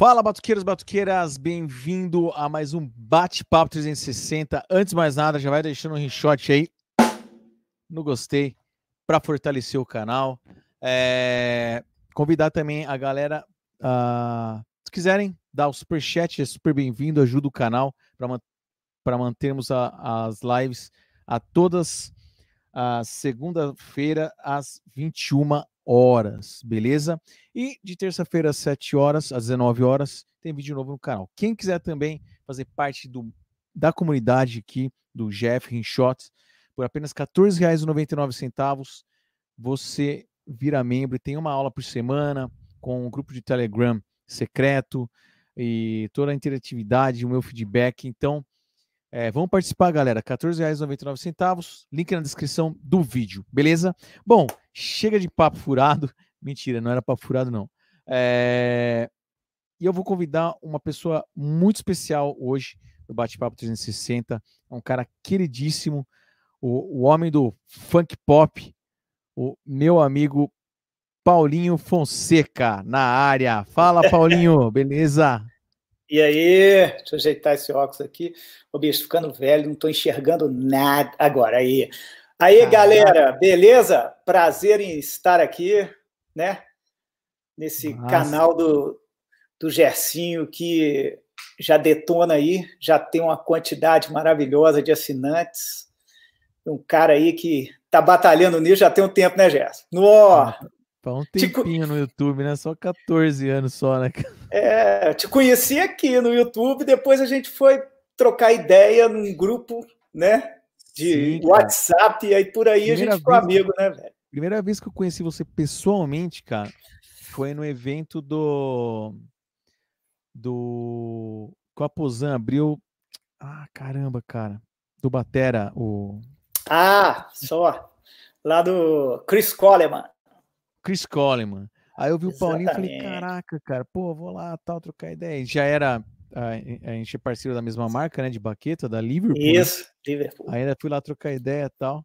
Fala, batuqueiros, batuqueiras, bem-vindo a mais um Bate-Papo 360. Antes de mais nada, já vai deixando um rinshot aí no gostei para fortalecer o canal. É... Convidar também a galera, se quiserem dar o superchat, é super bem-vindo, ajuda o canal para man... mantermos a... as lives a todas as segunda-feira às 21 horas, beleza? E de terça-feira às 7 horas, às 19 horas, tem vídeo novo no canal. Quem quiser também fazer parte do, da comunidade aqui do Jeff Rinshot, por apenas R$ 14,99, você vira membro e tem uma aula por semana com um grupo de Telegram secreto e toda a interatividade, o meu feedback. Então, é, vamos participar, galera. R$ 14,99. Link na descrição do vídeo, beleza? Bom, chega de papo furado. Mentira, não era papo furado, não. É... E eu vou convidar uma pessoa muito especial hoje no Bate-Papo 360. É um cara queridíssimo, o, o homem do funk pop, o meu amigo Paulinho Fonseca, na área. Fala, Paulinho, beleza? E aí, deixa eu ajeitar esse óculos aqui. O bicho ficando velho, não estou enxergando nada agora. Aí, aí, galera, beleza? Prazer em estar aqui, né? Nesse Nossa. canal do, do Gercinho que já detona aí, já tem uma quantidade maravilhosa de assinantes. Um cara aí que tá batalhando nisso já tem um tempo, né, Gerson? No, Tá um tempinho no YouTube, né? Só 14 anos só, né? É, te conheci aqui no YouTube, depois a gente foi trocar ideia num grupo, né? De Sim, WhatsApp, e aí por aí primeira a gente ficou amigo, né, velho? Primeira vez que eu conheci você pessoalmente, cara, foi no evento do. Do. Com a Pozan abriu. Ah, caramba, cara. Do Batera, o. Ah, só. Lá do Chris Coleman. Chris Coleman. Aí eu vi o Paulinho e falei, caraca, cara, pô, vou lá, tal, trocar ideia. Já era, a, a gente é parceiro da mesma marca, né, de baqueta, da Liverpool. Né? Isso, né? Liverpool. Ainda fui lá trocar ideia e tal.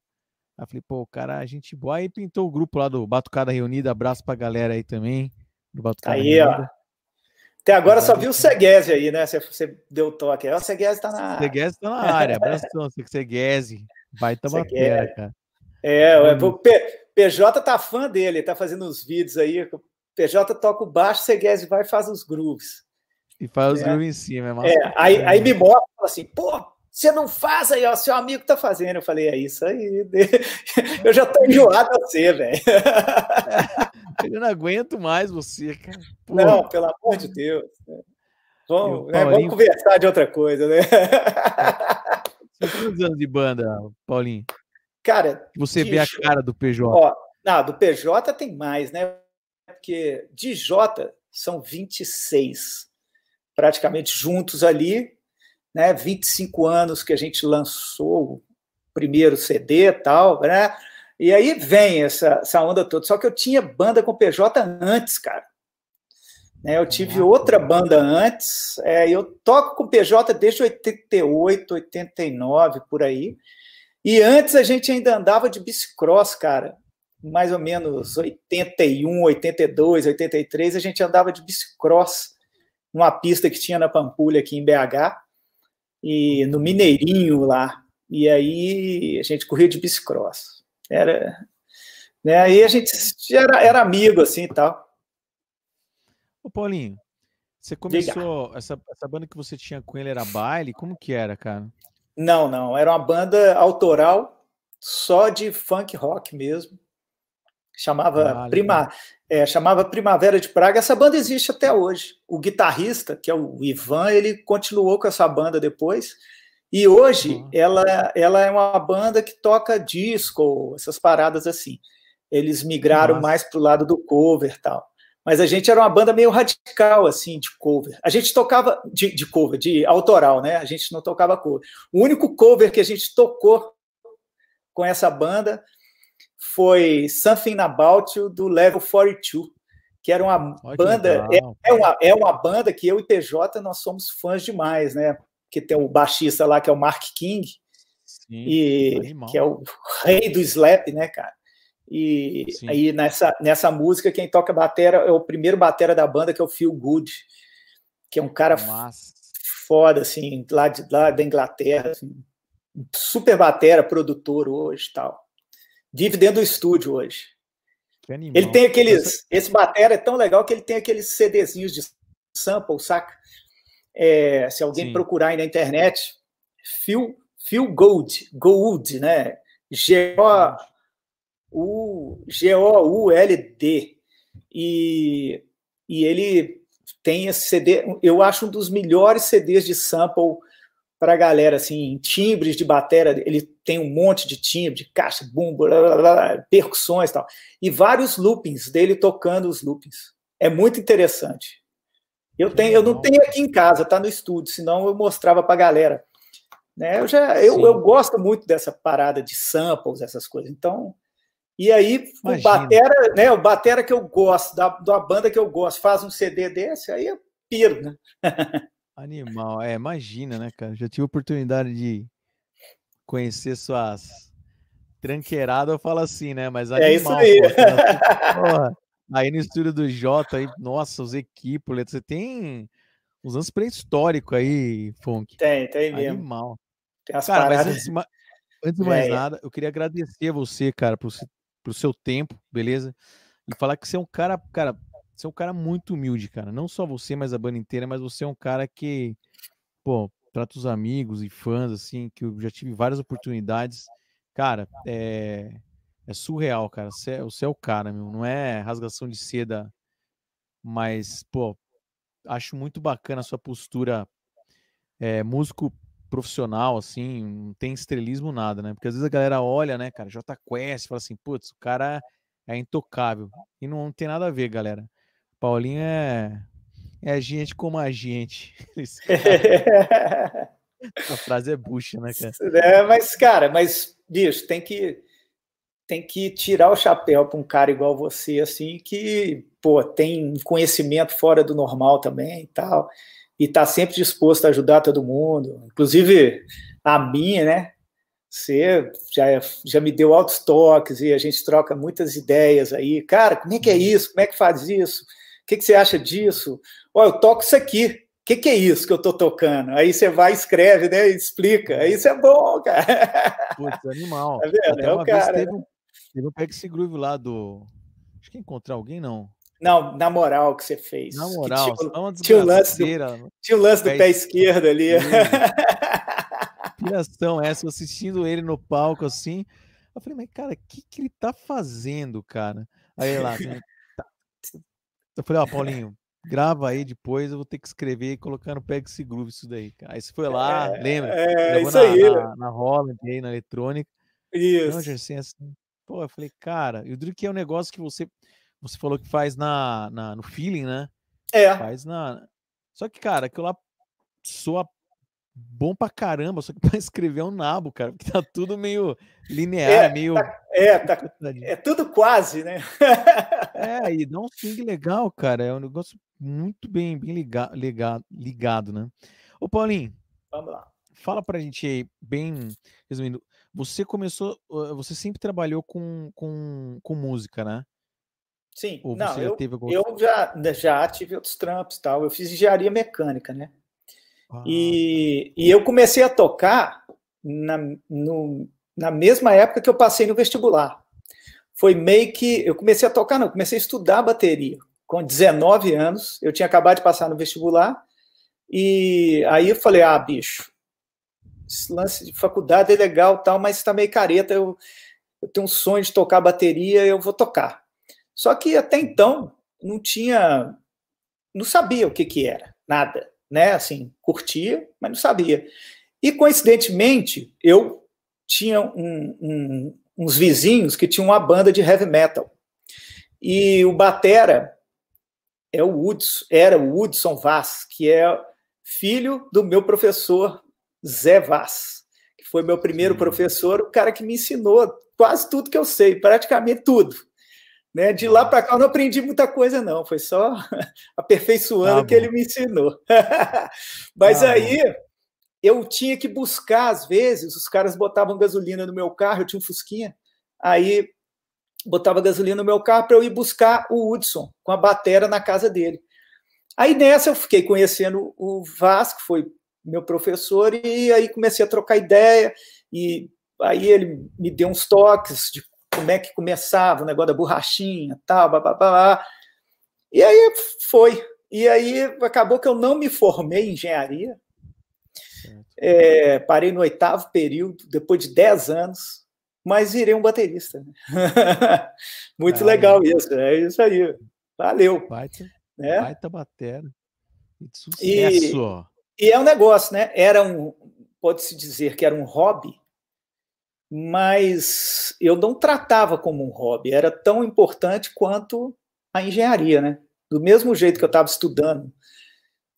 Aí falei, pô, cara, a gente boa. Aí pintou o grupo lá do Batucada Reunida, abraço pra galera aí também, do Batucada aí, Reunida. ó. Até agora só viu o Seguese aí, né? Você, você deu o toque. O Seguese tá na área. Seguese tá na área. Abração, Seguese. Baita batera, cara. É, o PJ tá fã dele, tá fazendo os vídeos aí. PJ toca o baixo, Seguese vai e faz os grooves. E faz os é. grooves em cima, é, é aí, aí me mostra assim, pô, você não faz aí, ó, seu amigo tá fazendo. Eu falei, é isso aí. Eu já tô enjoado a você, velho. Eu não aguento mais você, cara. Pô. Não, pelo amor de Deus. Vamos, é, vamos conversar de outra coisa, né? Você tem quantos anos de banda, Paulinho? Cara, você vê a cara do PJ. Ó, não, do PJ tem mais, né? Porque de J são 26, praticamente juntos ali, né? 25 anos que a gente lançou o primeiro CD e tal, né? E aí vem essa, essa onda toda. Só que eu tinha banda com PJ antes, cara. Né, eu tive outra banda antes, é, eu toco com PJ desde 88, 89, por aí. E antes a gente ainda andava de bicicross, cara. Mais ou menos 81, 82, 83, a gente andava de bicicross numa pista que tinha na Pampulha, aqui em BH, e no Mineirinho lá. E aí a gente corria de bicicross. Era. Né, aí a gente era, era amigo assim e tal. Ô, Paulinho, você começou. Essa, essa banda que você tinha com ele era baile? Como que era, cara? Não, não. Era uma banda autoral, só de funk rock mesmo. Chamava, ah, Prima, é, chamava Primavera de Praga. Essa banda existe até hoje. O guitarrista, que é o Ivan, ele continuou com essa banda depois. E hoje uhum. ela, ela é uma banda que toca disco, essas paradas assim. Eles migraram Nossa. mais para o lado do cover tal mas a gente era uma banda meio radical, assim, de cover. A gente tocava de, de, cover, de autoral, né? A gente não tocava cover. O único cover que a gente tocou com essa banda foi Something About You, do Level 42, que era uma banda. É, é, uma, é uma banda que eu e PJ nós somos fãs demais, né? Que tem o baixista lá, que é o Mark King, Sim, e que é o rei do slap, né, cara? E Sim. aí nessa, nessa música, quem toca batera é o primeiro batera da banda, que é o Feel Good. que é um cara Massa. foda, assim, lá, de, lá da Inglaterra, assim, super batera, produtor hoje tal. Vive dentro do estúdio hoje. Ele tem aqueles. Esse batera é tão legal que ele tem aqueles CDzinhos de sample, saca? É, se alguém Sim. procurar aí na internet, Phil, Phil Gold, Gold, né? G-O-U-L-D. E, e ele tem esse CD, eu acho um dos melhores CDs de sample para a galera, assim, timbres de bateria, ele tem um monte de timbre, de caixa, bumbo, blá, blá, blá, percussões e tal, e vários loopings dele tocando os loopings. É muito interessante. Eu tenho, eu não tenho aqui em casa, tá no estúdio, senão eu mostrava para a galera. Né? Eu já, eu, eu gosto muito dessa parada de samples, essas coisas. Então, e aí Imagina. o batera, né? O batera que eu gosto, da, da banda que eu gosto, faz um CD desse, aí eu piro, né? Animal, é, imagina, né, cara? Já tive oportunidade de conhecer suas tranqueiradas, eu falo assim, né? Mas animal, é isso aí. Pô, aí no estúdio do Jota, aí, nossa, os equipos, você tem uns anos pré-históricos aí, Funk. Tem, tem mesmo. Animal. Tem as cara, paradas. mas antes, antes de mais é, nada, eu queria agradecer a você, cara, pro, pro seu tempo, beleza? E falar que você é um cara, cara, você é um cara muito humilde, cara. Não só você, mas a banda inteira, mas você é um cara que, pô, trata os amigos e fãs, assim, que eu já tive várias oportunidades. Cara, é, é surreal, cara. Você é, você é o cara, meu. Não é rasgação de seda, mas, pô, acho muito bacana a sua postura é, músico profissional, assim, não tem estrelismo nada, né? Porque às vezes a galera olha, né, cara, J Quest, fala assim, putz, o cara é intocável. E não, não tem nada a ver, galera. Paulinho é, é gente como a gente. a frase é bucha, né, cara? É, mas, cara, mas, bicho, tem que tem que tirar o chapéu para um cara igual você, assim, que, pô, tem conhecimento fora do normal também e tal, e tá sempre disposto a ajudar todo mundo, inclusive a minha, né? Você já, já me deu altos toques e a gente troca muitas ideias aí. Cara, como é que é uhum. isso? Como é que faz isso? O que, que você acha disso? Ó, eu toco isso aqui. O que, que é isso que eu tô tocando? Aí você vai, escreve, né? Explica. Aí isso é bom, cara. Putz, animal. Tá vendo? Até é o cara. Teve, né? teve um Peg Groove lá do. Acho que encontrar alguém, não. Não, na moral que você fez. Na moral, tinha, tinha, o lance do, tinha o lance do pé, pé esquerdo ali. Piração essa, assistindo ele no palco assim. Eu falei, mas cara, o que, que ele tá fazendo, cara? Aí lá, né? Eu falei, ó, Paulinho, grava aí depois, eu vou ter que escrever e colocar no Pega esse Groove isso daí, cara. Aí você foi lá, é, lembra? É, isso na, aí. Na, na Holland aí, na eletrônica. Isso. Não, assim, assim. Pô, eu falei, cara, eu digo que é um negócio que você você falou que faz na, na no feeling, né? É. Faz na. Só que, cara, aquilo lá soa bom pra caramba, só que pra escrever é um nabo, cara, porque tá tudo meio linear, é, meio. Tá, é, tá, é tudo quase, né? é, e dá um swing legal, cara. É um negócio muito bem, bem ligado, ligado, ligado, né? Ô, Paulinho. Vamos lá. Fala pra gente aí, bem resumindo. Você começou, você sempre trabalhou com, com, com música, né? Sim, Ou não, eu, algum... eu já, já tive outros trampos tal. Eu fiz engenharia mecânica, né? Ah, e, e eu comecei a tocar na, no, na mesma época que eu passei no vestibular. Foi meio que. Eu comecei a tocar, não, comecei a estudar bateria. Com 19 anos, eu tinha acabado de passar no vestibular, e aí eu falei: ah, bicho, esse lance de faculdade é legal, tal, mas está meio careta. Eu, eu tenho um sonho de tocar bateria, eu vou tocar. Só que até então não tinha, não sabia o que que era, nada né? Assim, curtia, mas não sabia. E coincidentemente, eu tinha um, um, uns vizinhos que tinham uma banda de heavy metal. E o batera é o Woods, era o Woodson Vaz, que é filho do meu professor Zé Vaz, que foi meu primeiro professor, o cara que me ensinou quase tudo que eu sei, praticamente tudo. Né? De lá para cá eu não aprendi muita coisa, não, foi só aperfeiçoando o tá que ele me ensinou. Mas tá aí eu tinha que buscar, às vezes, os caras botavam gasolina no meu carro, eu tinha um Fusquinha, aí botava gasolina no meu carro para eu ir buscar o Hudson com a batera na casa dele. Aí nessa eu fiquei conhecendo o Vasco, foi meu professor, e aí comecei a trocar ideia, e aí ele me deu uns toques de como é que começava o negócio da borrachinha, tal, blá. E aí foi. E aí acabou que eu não me formei em engenharia. É, parei no oitavo período, depois de dez anos, mas virei um baterista. Né? Muito ah, legal é. isso, é isso aí. Valeu. Baita, né? baita batera. Sucesso. E, e é um negócio, né? Era um, pode-se dizer que era um hobby, mas eu não tratava como um hobby, era tão importante quanto a engenharia, né? Do mesmo jeito que eu estava estudando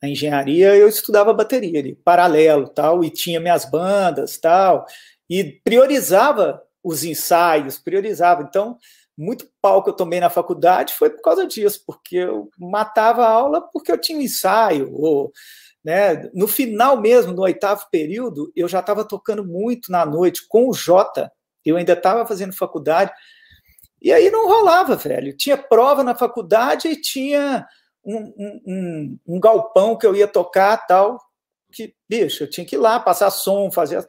a engenharia, eu estudava bateria ali, paralelo, tal, e tinha minhas bandas, tal, e priorizava os ensaios, priorizava. Então, muito pau que eu tomei na faculdade foi por causa disso, porque eu matava a aula porque eu tinha ensaio, ou né? No final mesmo, no oitavo período, eu já estava tocando muito na noite com o Jota. Eu ainda estava fazendo faculdade. E aí não rolava, velho. Tinha prova na faculdade e tinha um, um, um, um galpão que eu ia tocar tal. Que, bicho, eu tinha que ir lá, passar som, fazer.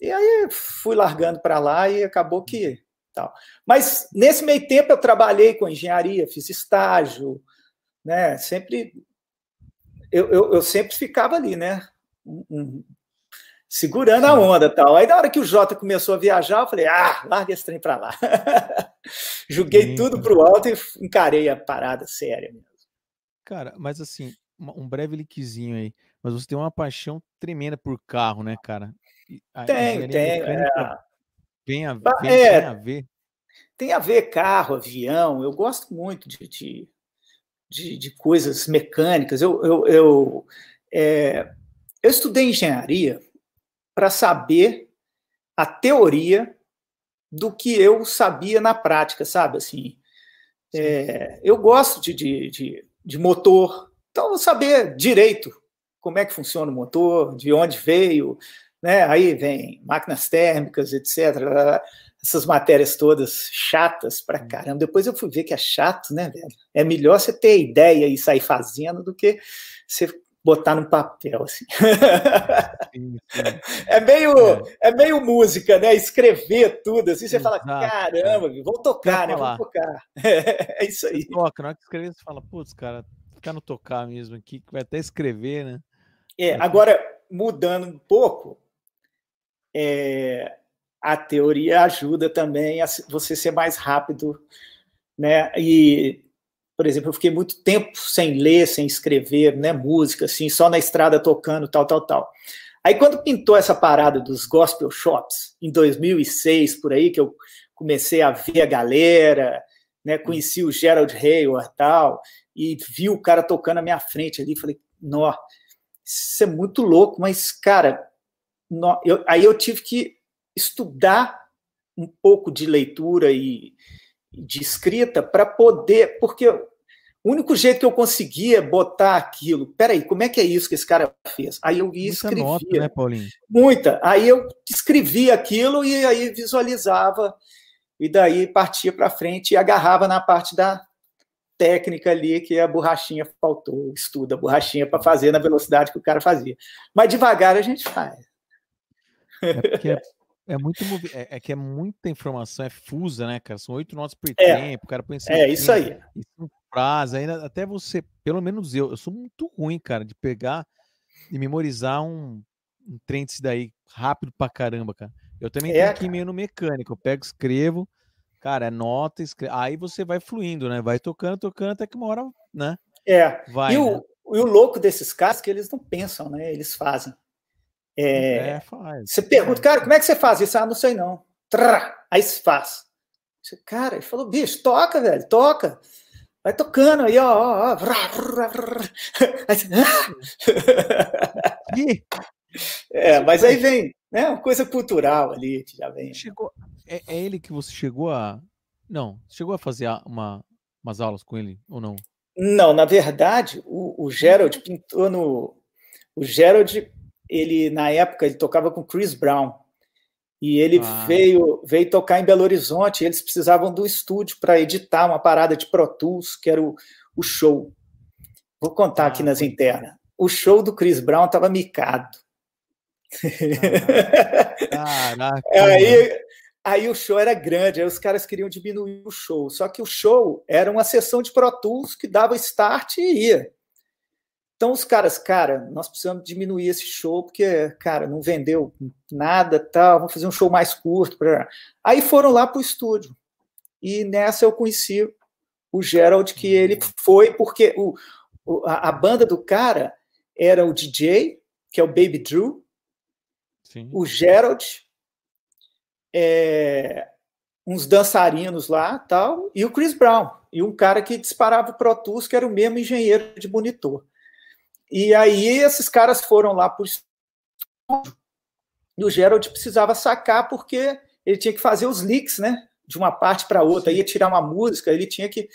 E aí fui largando para lá e acabou que. tal. Mas nesse meio tempo eu trabalhei com engenharia, fiz estágio, né? Sempre eu, eu, eu sempre ficava ali, né? Um, segurando a onda tal. Aí na hora que o Jota começou a viajar, eu falei, ah, larga esse trem para lá. Joguei Sim, tudo para o alto e encarei a parada séria mesmo. Cara, mas assim, um breve linkzinho aí. Mas você tem uma paixão tremenda por carro, né, cara? tem, tem. É... Tem, a, tem, é, tem a ver. Tem a ver carro, avião. Eu gosto muito de, de de, de coisas mecânicas. Eu, eu, eu, é, eu estudei engenharia para saber a teoria do que eu sabia na prática, sabe? Assim, é, eu gosto de, de, de, de motor, então saber direito como é que funciona o motor, de onde veio, né? Aí vem máquinas térmicas, etc essas matérias todas chatas pra hum. caramba. Depois eu fui ver que é chato, né, velho? É melhor você ter ideia e sair fazendo do que você botar no papel, assim. Sim, sim. É meio, é. é. meio música, né? Escrever tudo, assim, você Exato, fala, caramba, é. vamos tocar, né? Vamos tocar. É, isso aí. Você toca, na hora que escrever, você fala, putz, cara, ficar no tocar mesmo aqui, que vai até escrever, né? É, agora, mudando um pouco, é, a teoria ajuda também a você ser mais rápido, né? E, por exemplo, eu fiquei muito tempo sem ler, sem escrever, né? Música, assim, só na estrada tocando, tal, tal, tal. Aí, quando pintou essa parada dos gospel shops, em 2006, por aí, que eu comecei a ver a galera, né? Conheci o Gerald Hayward tal, e vi o cara tocando à minha frente ali, falei, nó, isso é muito louco, mas, cara, nó, eu, aí eu tive que estudar um pouco de leitura e de escrita para poder, porque o único jeito que eu conseguia botar aquilo, peraí, como é que é isso que esse cara fez? Aí eu ia escrevia. Nota, né, Paulinho? Muita. Aí eu escrevia aquilo e aí visualizava e daí partia para frente e agarrava na parte da técnica ali que a borrachinha faltou, estuda a borrachinha para fazer na velocidade que o cara fazia. Mas devagar a gente faz. É porque é muito é, é, que é muita informação, é fusa, né, cara? São oito notas por é, tempo, o cara põe É isso aí. Isso frase, ainda até você, pelo menos eu, eu sou muito ruim, cara, de pegar e memorizar um, um trem desse daí rápido pra caramba, cara. Eu também é, tenho ir meio no mecânico, eu pego, escrevo, cara, é nota, escrevo, aí você vai fluindo, né? Vai tocando, tocando, até que uma hora, né? É. Vai, e, o, né? e o louco desses caras é que eles não pensam, né? Eles fazem. É, é, faz. Você pergunta, cara, como é que você faz isso? Ah, não sei não. Trá, aí se faz. Cara, ele falou, bicho, toca, velho, toca. Vai tocando aí, ó. ó, ó. Aí, ah! é, mas aí vem, né? Uma coisa cultural ali que já vem. Chegou, é, é, ele que você chegou a. Não, chegou a fazer uma, umas aulas com ele ou não? Não, na verdade, o, o Gerald pintou no. O Gerald ele na época ele tocava com Chris Brown e ele ah. veio veio tocar em Belo Horizonte. eles precisavam do estúdio para editar uma parada de Pro Tools, que era o, o show. Vou contar ah, aqui nas internas. O show do Chris Brown estava micado. Caraca. aí, aí o show era grande, aí os caras queriam diminuir o show. Só que o show era uma sessão de Pro Tools que dava start e ia. Então os caras, cara, nós precisamos diminuir esse show porque, cara, não vendeu nada, tal. Vamos fazer um show mais curto. Pra... Aí foram lá para o estúdio e nessa eu conheci o Gerald que ele hum. foi porque o, o a, a, banda do cara era o DJ que é o Baby Drew, Sim. o Gerald, é, uns dançarinos lá, tal, e o Chris Brown e um cara que disparava o Pro Tools que era o mesmo engenheiro de monitor. E aí esses caras foram lá para o estúdio e o Gerald precisava sacar porque ele tinha que fazer os leaks, né? De uma parte para outra, ia tirar uma música, ele tinha que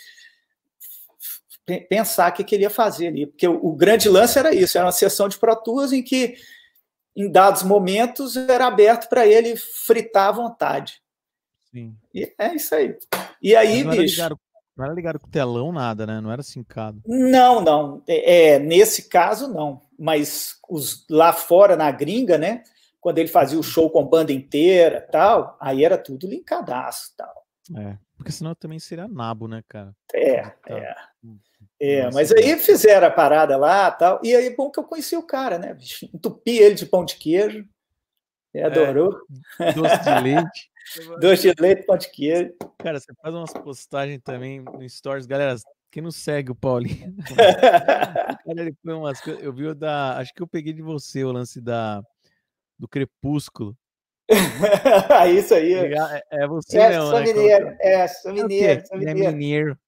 pensar o que, que ele ia fazer ali. Porque o, o, grande lance era isso, era uma sessão de Pro Tools em que, em dados momentos, era aberto para ele fritar à vontade. Sim. E é isso aí. E aí, bicho... Não era ligado com telão, nada, né? Não era sincado. Não, não. É, é, nesse caso, não. Mas os, lá fora, na gringa, né? Quando ele fazia o show com banda inteira tal, aí era tudo linkadaço tal. É, porque senão também seria nabo, né, cara? É, é. É, mas aí fizeram a parada lá tal. E aí, bom que eu conheci o cara, né? Entupi ele de pão de queijo. Ele é, adorou. Doce de leite. Doce de leite, pão de queijo. Cara, você faz umas postagens também no Stories. Galera, quem não segue o Paulinho? Ele foi umas coisas. Eu vi o da. Acho que eu peguei de você o lance da do Crepúsculo. Isso aí. É, é você, é, não, sou né? Mineiro, é, sou mineiro, é, sou mineiro. É mineiro.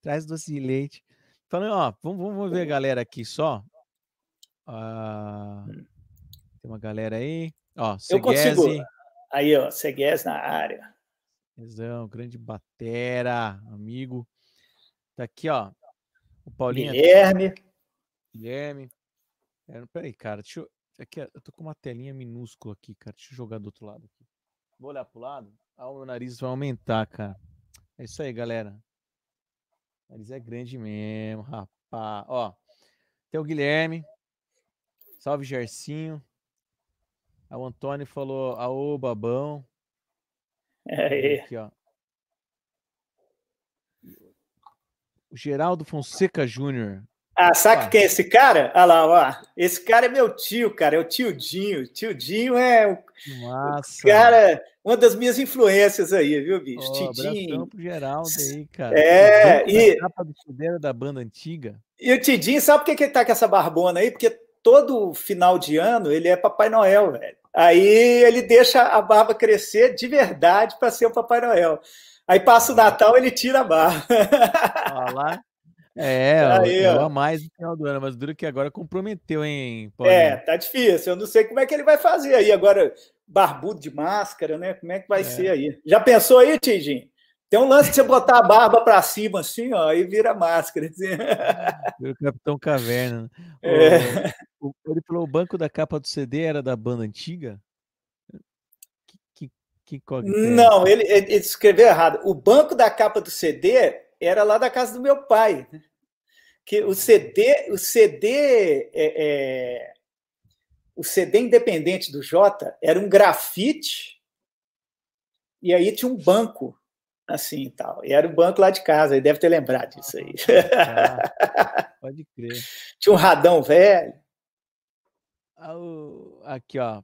Traz doce de leite. Falando, ó, vamos, vamos ver a galera aqui só. Ah, tem uma galera aí. Ó, Seguese. Eu consigo. Aí, ó, Segues na área. Exão, grande batera, amigo. Tá aqui, ó. O Paulinho. Guilherme. Guilherme. É, peraí, cara, deixa eu. Aqui, eu tô com uma telinha minúscula aqui, cara. Deixa eu jogar do outro lado aqui. Vou olhar pro lado. Ah, o meu nariz vai aumentar, cara. É isso aí, galera. O nariz é grande mesmo, rapaz. Ó, tem o Guilherme. Salve, Gercinho. O Antônio falou, aô, babão. É, Aqui, ó. O Geraldo Fonseca Júnior. Ah, sabe ah. quem é esse cara? Olha lá, ó. Esse cara é meu tio, cara. É o tio Dinho. Tio Dinho é o, Massa. o cara, uma das minhas influências aí, viu, bicho? Oh, Tidinho. pro Geraldo aí, cara. É, e. capa do da banda antiga. E o Tidinho, sabe por que, que ele tá com essa barbona aí? Porque todo final de ano ele é Papai Noel, velho. Aí ele deixa a barba crescer de verdade para ser o Papai Noel. Aí passa o Natal, ele tira a barba. Olha lá. É, aí, é a mais no final do ano, mas duro que agora comprometeu, hein, Paulinho? É, tá difícil. Eu não sei como é que ele vai fazer aí agora, barbudo de máscara, né? Como é que vai é. ser aí? Já pensou aí, Tidinho? Tem um lance de você botar a barba para cima, assim, ó, e vira máscara. Assim. O Capitão Caverna. Né? É. O, ele falou: o banco da capa do CD era da banda antiga? Que, que, que é Não, ele, ele, escreveu errado. O banco da capa do CD era lá da casa do meu pai. Que o CD, o CD, é, é, o CD independente do Jota era um grafite e aí tinha um banco assim e tal. E era o banco lá de casa, ele deve ter lembrado disso aí. Ah, pode crer. Tinha um radão velho. Ah, aqui, ó.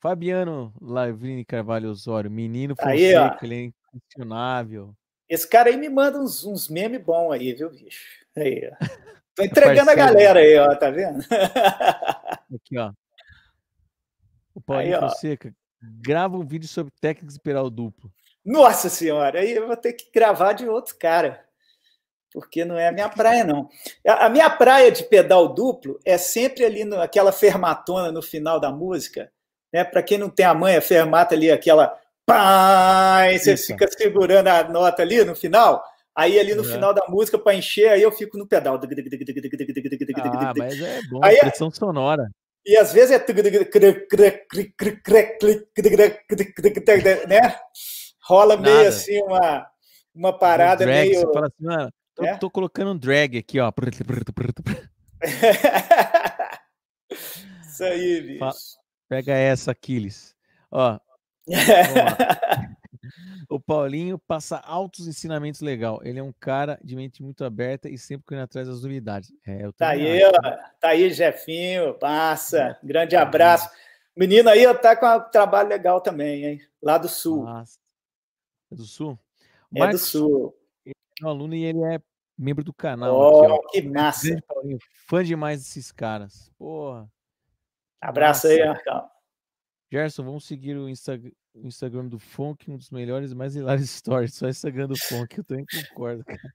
Fabiano Lavrini Carvalho Osório, menino Fonseca, ó. ele é inquestionável. Esse cara aí me manda uns, uns memes bons aí, viu, bicho? Aí, ó. Tô entregando a galera aí, ó, tá vendo? Aqui, ó. O Paulinho aí, Fonseca grava um vídeo sobre técnicas de pedal duplo. Nossa senhora, aí eu vou ter que gravar de outro cara, porque não é a minha praia, não. A minha praia de pedal duplo é sempre ali naquela fermatona no final da música, né? Para quem não tem a manha, fermata ali, aquela e você Isso. fica segurando a nota ali no final. Aí ali no uhum. final da música, para encher, aí eu fico no pedal. Ah, mas é bom, aí, pressão sonora. E às vezes é né? rola Nada. meio assim uma, uma parada drag, meio. Você fala assim, mano, tô, é? tô colocando um drag aqui, ó. Isso aí, bicho. Pega essa, Aquiles. Ó. o Paulinho passa altos ensinamentos legal. Ele é um cara de mente muito aberta e sempre correndo atrás das novidades. É, tá aí, ó. Tá aí, Jefinho. Passa. Grande abraço. Menino aí tá com um trabalho legal também, hein? Lá do Sul. Nossa. É do Sul? É Marcos, do Sul. É um aluno e ele é membro do canal. Oh, aqui, que massa. Paulinho, fã demais desses caras. Porra. Abraço massa. aí, Marcão. Gerson, vamos seguir o, Insta o, Instagram do Funk, um dos melhores e mais hilários stories. Só Instagram do Funk, eu também concordo, cara.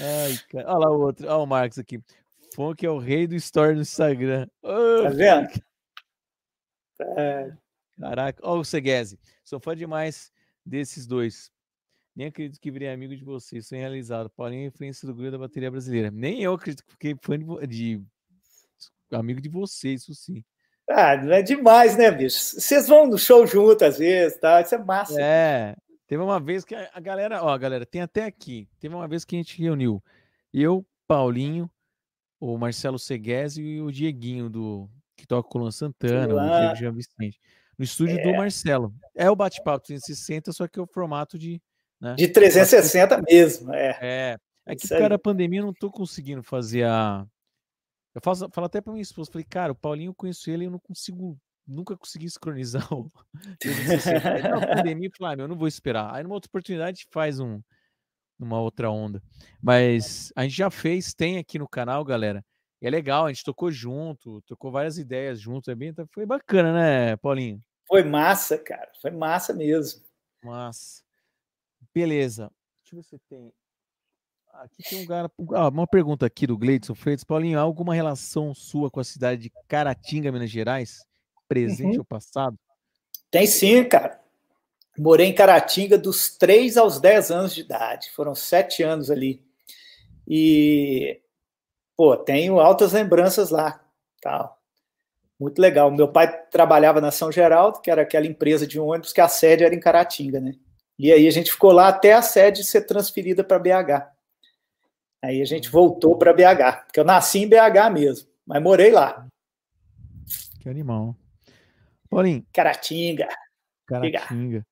Ai, cara. Olha lá o outro. Olha o Marcos aqui. Funk é o rei do story no Instagram. Oh, tá vendo? É. Caraca, olha o Seguese. Sou fã demais desses dois. Nem acredito que virei amigo de vocês. Sou realizado. Paulinho é influência do grupo da bateria brasileira. Nem eu acredito que fiquei fã de, de amigo de vocês, isso sim. Ah, não é demais, né, bicho? Vocês vão no show junto às vezes, tá? Isso é massa. É. Teve uma vez que a galera, ó, galera, tem até aqui. Teve uma vez que a gente reuniu eu, Paulinho, o Marcelo Seguesi e o Dieguinho do que toca com o Luan Santana, o Diego Jean Vicente no estúdio é. do Marcelo. É o bate-papo 360, só que é o formato de. Né? De 360 mesmo, é. É. É que, por causa da pandemia, eu não tô conseguindo fazer a. Eu faço, falo até pra minha esposa, falei, cara, o Paulinho eu conheço ele e eu não consigo, nunca consegui sincronizar o. Na pandemia, eu falei, ah, meu, eu não vou esperar. Aí numa outra oportunidade faz um, numa outra onda. Mas a gente já fez, tem aqui no canal, galera. E é legal, a gente tocou junto, tocou várias ideias junto, é bem, foi bacana, né, Paulinho? Foi massa, cara. Foi massa mesmo. Massa. Beleza. Deixa eu ver se tem. Aqui tem um cara. Ah, uma pergunta aqui do Gleidson Freitas. Paulinho, há alguma relação sua com a cidade de Caratinga, Minas Gerais? Presente uhum. ou passado? Tem sim, cara. Morei em Caratinga dos 3 aos 10 anos de idade. Foram sete anos ali. E, pô, tenho altas lembranças lá. Tal. Muito legal. Meu pai trabalhava na São Geraldo, que era aquela empresa de ônibus que a sede era em Caratinga, né? E aí a gente ficou lá até a sede ser transferida para BH. Aí a gente voltou para BH, porque eu nasci em BH mesmo, mas morei lá. Que animal. Paulinho. Caratinga. Caratinga.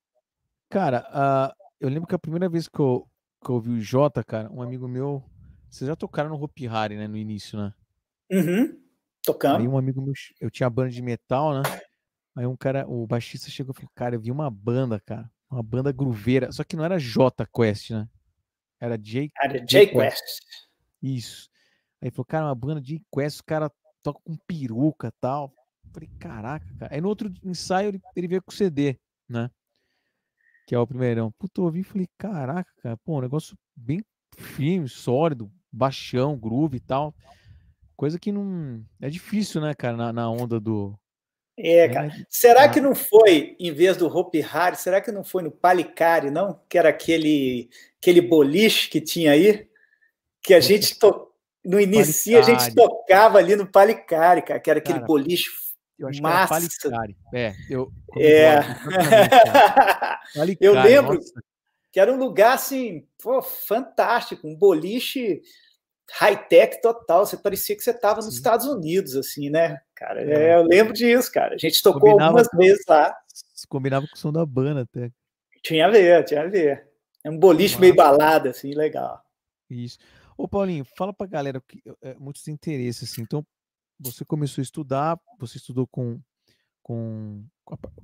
Cara, uh, eu lembro que a primeira vez que eu, que eu ouvi o Jota, cara, um amigo meu. Vocês já tocaram no Hopi Hari, né? No início, né? Uhum. Tocando. Aí um amigo meu, eu tinha banda de metal, né? Aí um cara, o baixista chegou e falou, cara, eu vi uma banda, cara, uma banda grooveira, só que não era J Quest, né? Era J, era J Quest. Isso. Aí falou, cara, uma banda de Quest, o cara toca com peruca tal. Eu falei, caraca, cara. Aí no outro ensaio ele, ele veio com CD, né? Que é o primeirão. Puta, eu ouvi e falei, caraca, cara, pô, um negócio bem firme, sólido, baixão, groove e tal. Coisa que não. É difícil, né, cara, na, na onda do. É, cara. Será ah. que não foi, em vez do Hopi Hari, será que não foi no Palicari, não? Que era aquele, aquele boliche que tinha aí? Que a gente to... no início a gente tocava ali no Palicari, cara, que era aquele cara, boliche eu acho massa. Que era Palicari. É, eu. É. eu lembro nossa. que era um lugar assim, pô, fantástico, um boliche high-tech total. Você parecia que você estava nos Estados Unidos, assim, né, cara? É. é, eu lembro disso, cara. A gente tocou combinava algumas com, vezes lá. Combinava com o som da banda até. Tinha a ver, tinha a ver. É um boliche Nossa. meio balada, assim, legal. Isso. Ô, Paulinho, fala pra galera que, é, muitos interesses, assim. Então, você começou a estudar, você estudou com, com,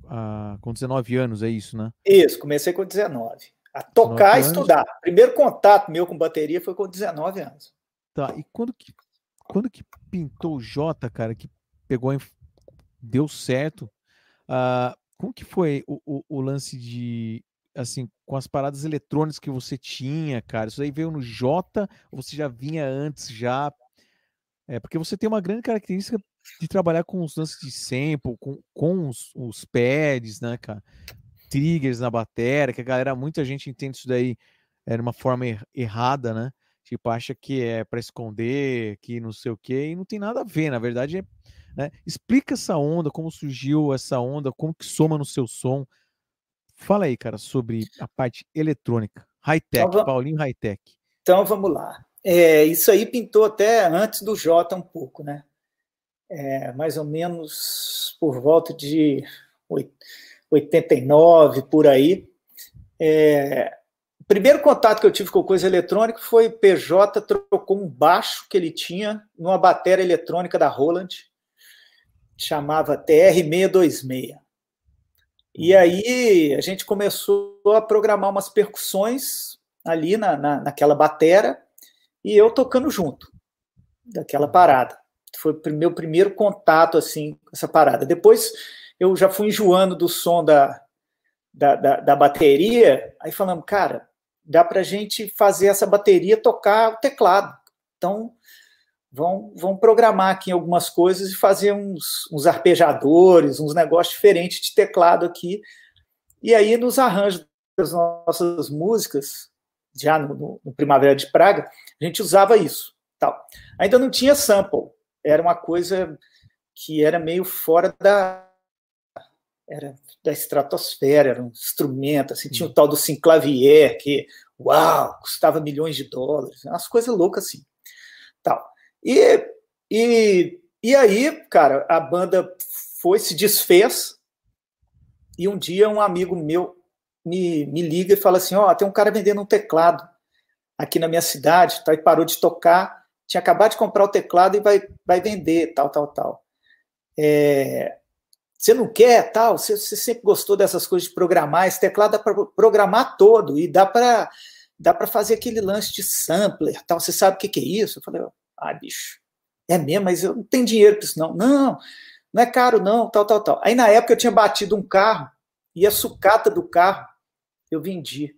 a, com 19 anos, é isso, né? Isso, comecei com 19. A tocar e estudar. Primeiro contato meu com bateria foi com 19 anos. Tá, e quando que, quando que pintou o Jota, cara, que pegou, deu certo, uh, como que foi o, o, o, lance de, assim, com as paradas eletrônicas que você tinha, cara? Isso aí veio no Jota ou você já vinha antes, já? É, porque você tem uma grande característica de trabalhar com os lances de sample, com, com os, os pads, né, cara? Triggers na bateria, que a galera, muita gente entende isso daí é, de uma forma er errada, né? Tipo, acha que é para esconder, que não sei o quê, e não tem nada a ver, na verdade é. Né? Explica essa onda, como surgiu essa onda, como que soma no seu som. Fala aí, cara, sobre a parte eletrônica. High-tech, então, Paulinho High-tech. Então vamos lá. É, isso aí pintou até antes do Jota um pouco, né? É, mais ou menos por volta de 89, por aí. É, o primeiro contato que eu tive com coisa eletrônica foi o PJ trocou um baixo que ele tinha numa bateria eletrônica da Roland, chamava TR-626. E aí a gente começou a programar umas percussões ali na, na, naquela batera e eu tocando junto daquela parada. Foi o meu primeiro contato assim com essa parada. Depois eu já fui enjoando do som da, da, da, da bateria, aí falamos, cara, dá para a gente fazer essa bateria tocar o teclado. Então, vão, vão programar aqui algumas coisas e fazer uns, uns arpejadores, uns negócios diferentes de teclado aqui. E aí, nos arranjos das nossas músicas, já no, no, Primavera de Praga, a gente usava isso. Tal. Ainda não tinha sample, era uma coisa que era meio fora da era da estratosfera, era um instrumento, assim, tinha o tal do Sinclavier, que, uau, custava milhões de dólares, umas coisas loucas assim. Tal. E, e, e aí, cara, a banda foi, se desfez, e um dia um amigo meu me, me liga e fala assim, ó, oh, tem um cara vendendo um teclado aqui na minha cidade, tá, e parou de tocar, tinha acabado de comprar o teclado e vai, vai vender, tal, tal, tal. É, você não quer, tal, você, você, sempre gostou dessas coisas de programar, esse teclado dá para programar todo, e dá para dá para fazer aquele lance de sampler, tal, você sabe o que, que é isso? Eu falei, ah, bicho, é mesmo, mas eu não tenho dinheiro para isso, não. Não, não é caro, não, tal, tal, tal. Aí na época eu tinha batido um carro e a sucata do carro eu vendi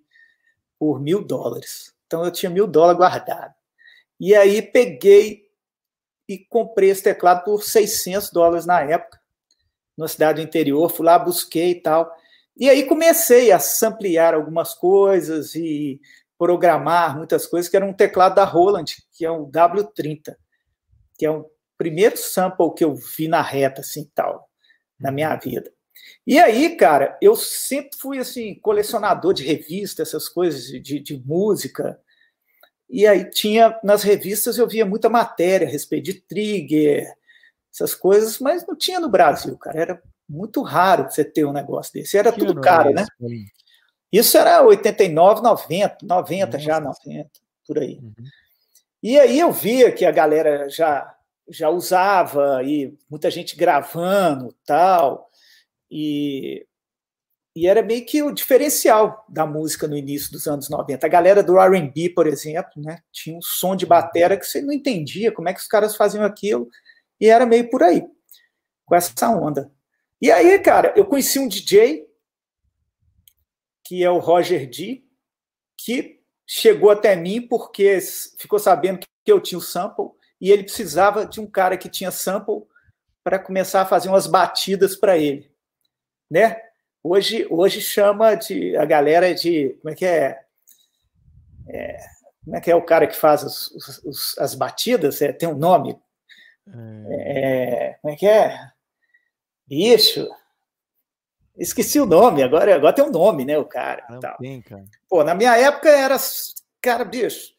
por mil dólares. Então eu tinha mil dólares guardado. E aí peguei e comprei esse teclado por 600 dólares na época, na cidade do interior. Fui lá, busquei e tal. E aí comecei a ampliar algumas coisas e programar muitas coisas, que era um teclado da Roland, que é um W30, que é o primeiro sample que eu vi na reta, assim, tal, na minha uhum. vida. E aí, cara, eu sempre fui, assim, colecionador de revistas, essas coisas de, de música, e aí tinha, nas revistas eu via muita matéria a respeito de trigger, essas coisas, mas não tinha no Brasil, cara, era muito raro você ter um negócio desse, era que tudo caro, né? Isso era 89, 90, 90 Nossa. já, 90, por aí. Uhum. E aí eu via que a galera já já usava e muita gente gravando tal e e era meio que o diferencial da música no início dos anos 90. A galera do R&B, por exemplo, né, tinha um som de batera que você não entendia como é que os caras faziam aquilo e era meio por aí, com essa onda. E aí, cara, eu conheci um DJ que é o Roger D, que chegou até mim porque ficou sabendo que eu tinha o sample e ele precisava de um cara que tinha sample para começar a fazer umas batidas para ele, né? Hoje, hoje chama de a galera de como é que é, é como é que é o cara que faz os, os, as batidas? É, tem um nome. É. é, como é que é? Bicho, Esqueci o nome, agora, agora tem um nome, né, o cara. Não tal. Tem, cara. Pô, na minha época era, cara, bicho,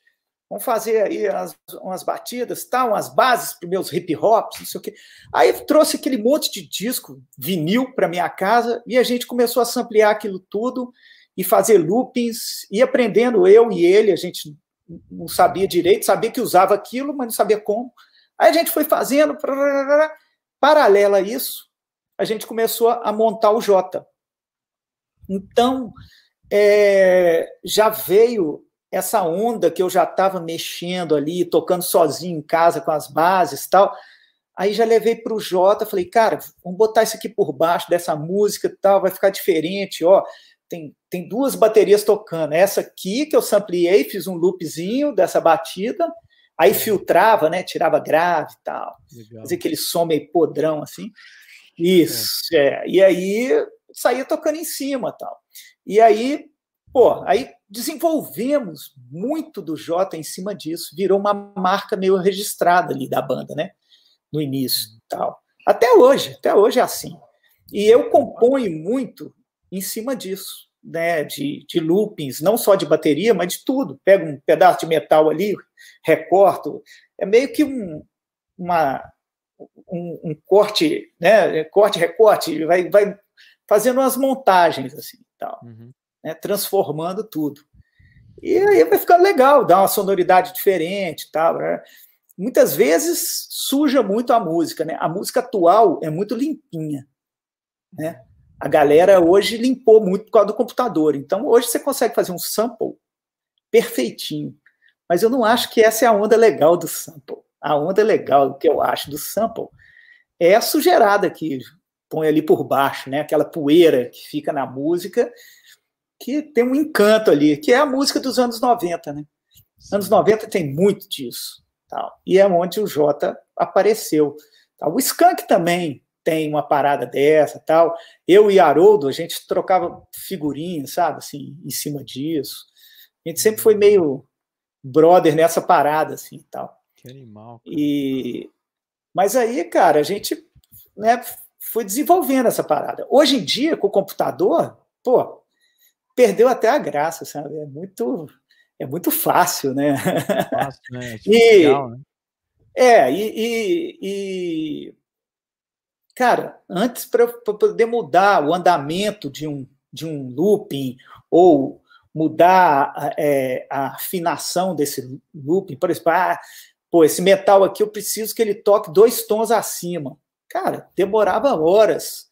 vamos fazer aí umas, umas batidas, tal, umas bases para meus hip hops, não sei o quê. Aí trouxe aquele monte de disco, vinil para minha casa, e a gente começou a samplear aquilo tudo e fazer loopings, e aprendendo eu e ele, a gente não sabia direito, sabia que usava aquilo, mas não sabia como. Aí a gente foi fazendo, paralelo a isso, a gente começou a montar o Jota. Então, é, já veio essa onda que eu já estava mexendo ali, tocando sozinho em casa com as bases e tal. Aí já levei para o Jota, falei, cara, vamos botar isso aqui por baixo dessa música e tal, vai ficar diferente, ó. Tem, tem duas baterias tocando. Essa aqui que eu sampleei, fiz um loopzinho dessa batida, aí filtrava, né? Tirava grave e tal. Legal. Fazia aquele som meio podrão assim. Isso, é. é. E aí saía tocando em cima tal. E aí, pô, aí desenvolvemos muito do Jota em cima disso, virou uma marca meio registrada ali da banda, né? No início uhum. tal. Até hoje, até hoje é assim. E eu componho muito em cima disso. Né, de, de loopings, não só de bateria, mas de tudo. Pega um pedaço de metal ali, recorto. É meio que um, uma, um, um corte, né, corte, recorte, vai, vai fazendo umas montagens assim, tal, uhum. né, transformando tudo. E aí vai ficando legal, dá uma sonoridade diferente, tal. Né? Muitas vezes suja muito a música, né? A música atual é muito limpinha, né? A galera hoje limpou muito por causa do computador. Então, hoje você consegue fazer um sample perfeitinho. Mas eu não acho que essa é a onda legal do sample. A onda legal, que eu acho do sample, é a sujeirada que põe ali por baixo, né? Aquela poeira que fica na música, que tem um encanto ali, que é a música dos anos 90, né? Anos 90 tem muito disso. Tal. E é onde o Jota apareceu. Tal. O Skank também tem uma parada dessa, tal. Eu e Haroldo, a gente trocava figurinhas, sabe, assim, em cima disso. A gente sempre foi meio brother nessa parada, assim, tal. Que animal. Cara. E mas aí, cara, a gente, né, foi desenvolvendo essa parada. Hoje em dia, com o computador, pô, perdeu até a graça, sabe? É muito é muito fácil, né? Fácil, né? É, e, legal, né? é e, e, e cara, antes para poder mudar o andamento de um, de um looping ou mudar é, a afinação desse looping, por exemplo, ah, pô, esse metal aqui eu preciso que ele toque dois tons acima. Cara, demorava horas,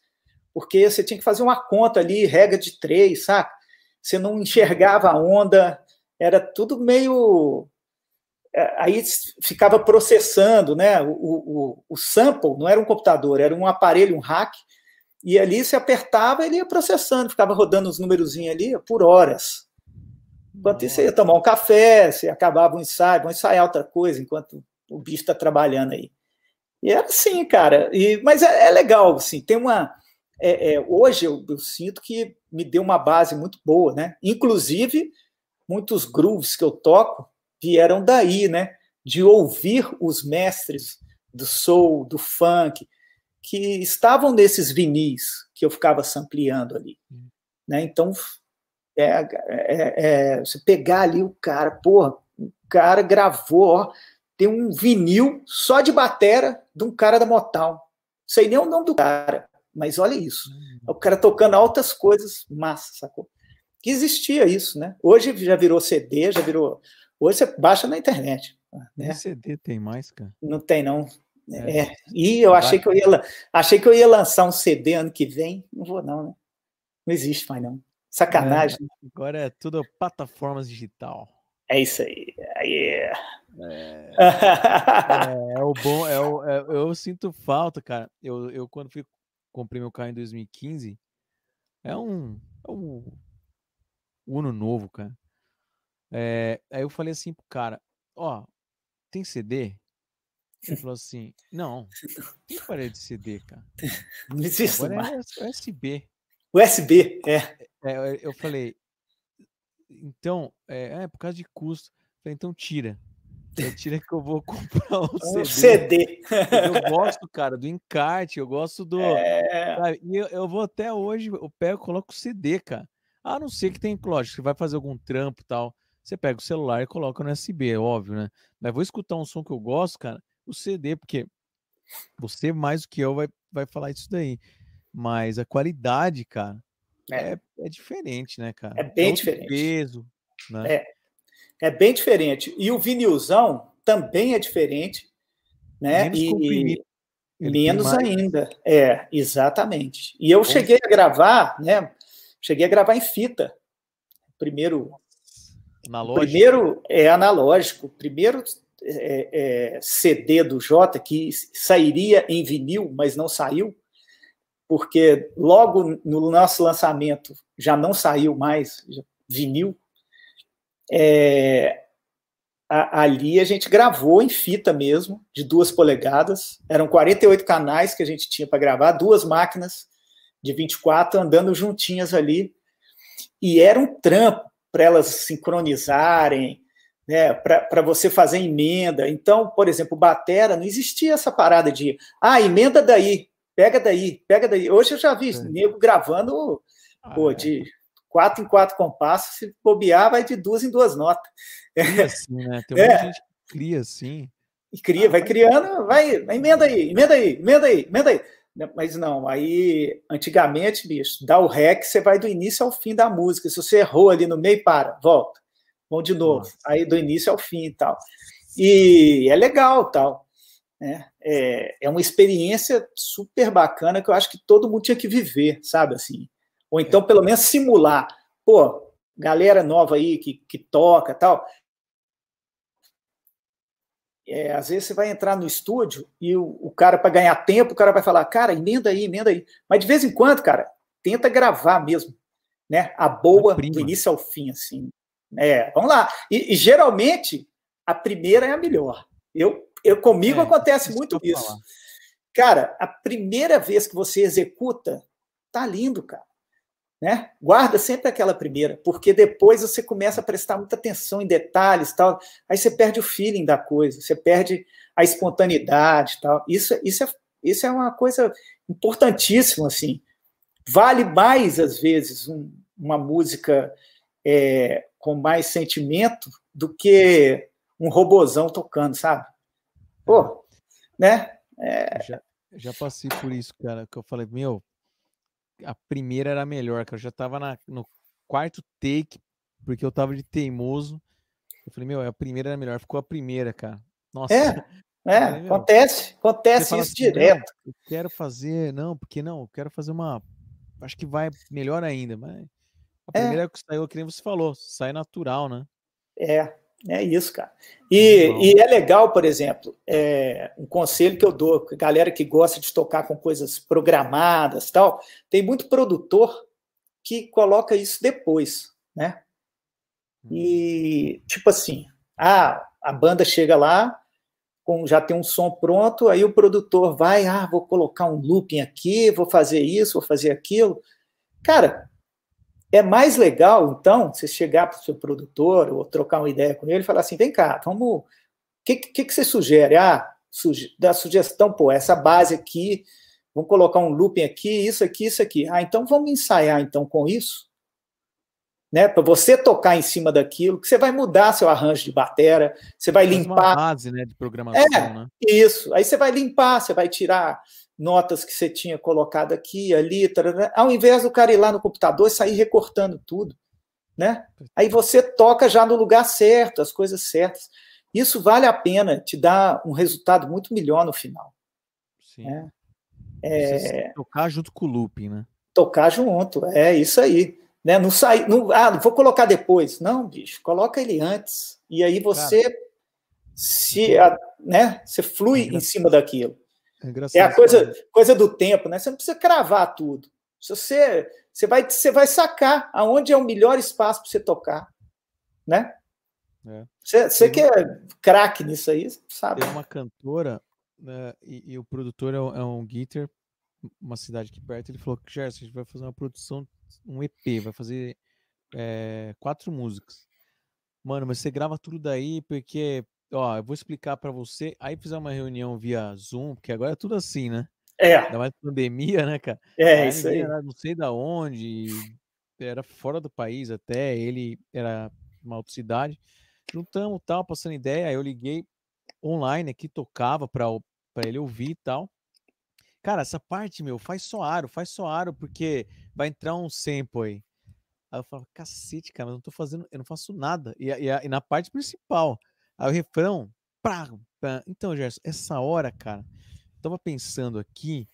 porque você tinha que fazer uma conta ali, regra de três, saca? Você não enxergava a onda, era tudo meio aí ficava processando, né? O, o, o, sample não era um computador, era um aparelho, um hack, e ali se apertava, ele ia processando, ficava rodando os númerozinhos ali por horas. Enquanto isso, você ia tomar um café, você acabava um ensaio, vamos ensaiar outra coisa enquanto o bicho está trabalhando aí. E era assim, cara. E, mas é, é legal, assim, tem uma. É, é, hoje eu, eu sinto que me deu uma base muito boa, né? Inclusive, muitos grooves que eu toco vieram daí, né? De ouvir os mestres do soul, do funk, que estavam nesses vinis que eu ficava sampleando ali. Né? Então, é, é, é, você pegar ali o cara, porra, o cara gravou, ó, tem um vinil só de batera de um cara da Motown. Sei nem o nome do cara, mas olha isso. Hum. O cara tocando altas coisas, massa, sacou? Que existia isso, né? Hoje já virou CD, já virou Hoje você baixa na internet. Né? CD tem mais, cara? Não tem, não. É. é. E eu achei que eu, ia, achei que eu ia lançar um CD ano que vem. Não vou, não, né? Não existe mais, não. Sacanagem. É, agora é tudo plataformas digital. É isso aí. Yeah. É, é, é, o bom. É o, é, eu sinto falta, cara. Eu, eu quando fui comprei meu carro em 2015, é um, é um Uno novo, cara. É, aí eu falei assim pro cara, ó, tem CD? Ele falou assim, não, tem parede de CD, cara. Não existe Agora é USB. USB, é. é. Eu falei, então, é, é, por causa de custo. Falei, então tira. tira que eu vou comprar um, um CD. CD. Eu gosto, cara, do encarte, eu gosto do. É... E eu, eu, vou até hoje, eu pego e coloco o CD, cara. A não ser que tem, lógico, você vai fazer algum trampo e tal. Você pega o celular e coloca no USB, é óbvio, né? Mas vou escutar um som que eu gosto, cara, o CD, porque você mais do que eu vai, vai falar isso daí. Mas a qualidade, cara, é, é, é diferente, né, cara? É bem é diferente. peso, né? É, é bem diferente. E o vinilzão também é diferente, né? Menos e comprimido. menos ainda. É, exatamente. E eu Bom, cheguei a gravar, né? Cheguei a gravar em fita. Primeiro Analógico. Primeiro é analógico. Primeiro é, é, CD do Jota que sairia em vinil, mas não saiu, porque logo no nosso lançamento já não saiu mais vinil. É, a, ali a gente gravou em fita mesmo, de duas polegadas. Eram 48 canais que a gente tinha para gravar, duas máquinas de 24 andando juntinhas ali. E era um trampo, para elas sincronizarem, né, para você fazer emenda. Então, por exemplo, batera, não existia essa parada de, ah, emenda daí, pega daí, pega daí. Hoje eu já vi é. nego gravando, ah, pô, é. de quatro em quatro compassos, se bobear, vai de duas em duas notas. É assim, né? Tem muita é. gente que cria assim. E cria, vai criando, vai, emenda aí, emenda aí, emenda aí, emenda aí. Mas não, aí antigamente, bicho, dá o rec, você vai do início ao fim da música. Se você errou ali no meio, para, volta. Vamos de novo. Nossa. Aí do início ao fim e tal. E é legal tal. Né? É, é uma experiência super bacana que eu acho que todo mundo tinha que viver, sabe? Assim. Ou então, pelo menos, simular. Pô, galera nova aí que, que toca tal. É, às vezes você vai entrar no estúdio e o, o cara, para ganhar tempo, o cara vai falar, cara, emenda aí, emenda aí. Mas de vez em quando, cara, tenta gravar mesmo, né? A boa do início ao fim, assim. É, vamos lá. E, e, geralmente a primeira é a melhor. Eu, eu comigo é, acontece muito isso. Cara, a primeira vez que você executa, tá lindo, cara. Né? Guarda sempre aquela primeira, porque depois você começa a prestar muita atenção em detalhes, tal. Aí você perde o feeling da coisa, você perde a espontaneidade, tal. Isso, isso é, isso é uma coisa importantíssima, assim. Vale mais às vezes um, uma música é, com mais sentimento do que um robozão tocando, sabe? Pô, né? É... Já, já passei por isso, cara, que eu falei, meu, a primeira era melhor, que eu já tava na, no quarto take, porque eu tava de teimoso. Eu falei, meu, a primeira era melhor, ficou a primeira, cara. Nossa. É, é falei, acontece, acontece isso assim, direto. eu quero fazer, não, porque não, eu quero fazer uma. Acho que vai melhor ainda, mas a é. primeira é. que saiu, que nem você falou, sai natural, né? É, é isso, cara. E, e é legal, por exemplo, é, um conselho que eu dou, galera que gosta de tocar com coisas programadas tal, tem muito produtor que coloca isso depois, né? E, tipo assim, ah, a banda chega lá, com, já tem um som pronto, aí o produtor vai, ah, vou colocar um looping aqui, vou fazer isso, vou fazer aquilo. Cara, é mais legal, então, você chegar para o seu produtor ou trocar uma ideia com ele e falar assim: vem cá, vamos. O que, que, que você sugere? Ah, suge... da sugestão, pô, essa base aqui, vamos colocar um looping aqui, isso aqui, isso aqui. Ah, então vamos ensaiar então com isso, né? Para você tocar em cima daquilo, que você vai mudar seu arranjo de batera, você vai limpar. Uma base, né, de programação, é, né? Isso. Aí você vai limpar, você vai tirar notas que você tinha colocado aqui, ali, tarará, ao invés do cara ir lá no computador e sair recortando tudo, né? Aí você toca já no lugar certo, as coisas certas. Isso vale a pena, te dá um resultado muito melhor no final. Sim. Né? É... Tocar junto com o looping, né? Tocar junto, é isso aí. Né? Não sai, não, ah, não vou colocar depois. Não, bicho, coloca ele antes. E aí você cara, se, né, você flui em cima daquilo. É, é a coisa, coisa do tempo, né? Você não precisa cravar tudo. Você, você, vai, você vai sacar aonde é o melhor espaço para você tocar, né? É. Você, você que é craque nisso aí, sabe? Tem uma cantora né, e, e, o produtor é um, é um guitar, uma cidade aqui perto. Ele falou que Gerson, a gente vai fazer uma produção, um EP, vai fazer é, quatro músicas. Mano, mas você grava tudo daí porque Ó, eu vou explicar para você. Aí fizer uma reunião via Zoom, porque agora é tudo assim, né? É. Ainda mais pandemia, né, cara? É, aí isso aí. Era, não sei da onde, era fora do país até, ele era uma outra cidade. Juntamos tal, passando ideia. Aí eu liguei online aqui, tocava para ele ouvir e tal. Cara, essa parte, meu, faz só aro, faz só aro, porque vai entrar um sample aí. Aí eu falo, cacete, cara, eu não tô fazendo, eu não faço nada. E, e, e na parte principal, Aí o refrão, pá, pá. Então, Gerson, essa hora, cara, tava pensando aqui,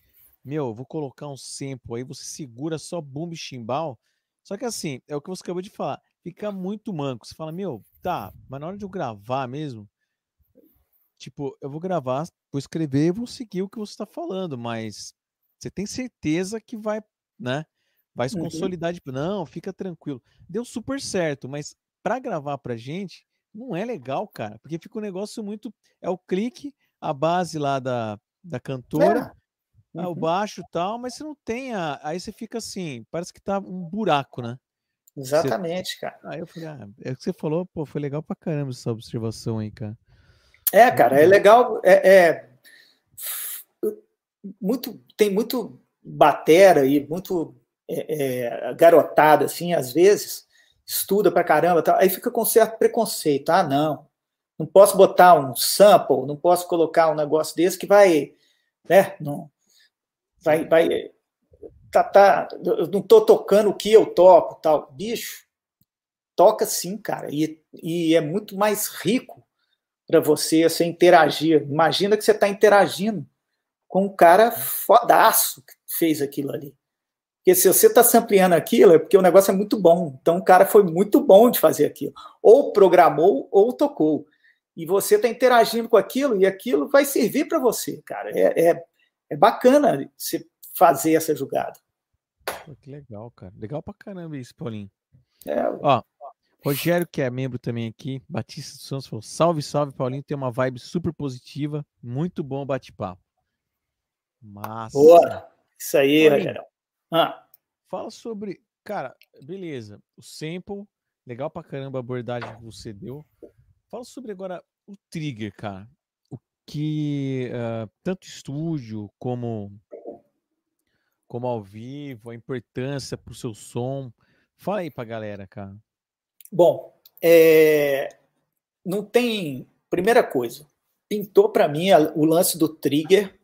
meu, vou colocar um sample aí, você segura só bumbo e chimbal. Só que assim, é o que você acabou de falar, fica muito manco. Você fala, meu, tá, mas na hora de eu gravar mesmo, tipo, eu vou gravar, vou escrever e vou seguir o que você tá falando, mas você tem certeza que vai, né? Vai se uhum. consolidar, tipo, não, fica tranquilo. Deu super certo, mas para gravar pra gente, não é legal, cara, porque fica um negócio muito. É o clique, a base lá da, da cantora, é. uhum. o baixo e tal, mas você não tem a. Aí você fica assim, parece que tá um buraco, né? Exatamente, você... cara. Aí eu falei, ah, é o que você falou, pô, foi legal pra caramba essa observação aí, cara. É, cara, é legal. É, é... muito, tem muito batera e muito é, é, garotada, assim, às vezes, estuda pra caramba, tá, aí fica com certo preconceito. Ah, não, não posso botar um sample, não posso colocar um negócio desse que vai, né, não, vai, vai, tá, tá, eu não tô tocando o que eu toco, tal. Bicho, toca sim, cara, e, e é muito mais rico para você, você interagir. Imagina que você está interagindo com um cara fodaço que fez aquilo ali. Porque se você está sampleando aquilo, é porque o negócio é muito bom. Então o cara foi muito bom de fazer aquilo. Ou programou ou tocou. E você está interagindo com aquilo e aquilo vai servir para você, cara. É, é, é, bacana você fazer essa jogada. que legal, cara. Legal pra caramba isso, Paulinho. É, Ó, Rogério, que é membro também aqui, Batista dos Santos, falou: salve, salve, Paulinho. Tem uma vibe super positiva. Muito bom bate-papo. Massa. Boa. Isso aí, Rogério. Ah. Fala sobre. Cara, beleza. O sample, legal pra caramba a abordagem que você deu. Fala sobre agora o trigger, cara. O que uh, tanto estúdio como como ao vivo, a importância pro seu som. Fala aí pra galera, cara. Bom, é... não tem. Primeira coisa, pintou para mim o lance do trigger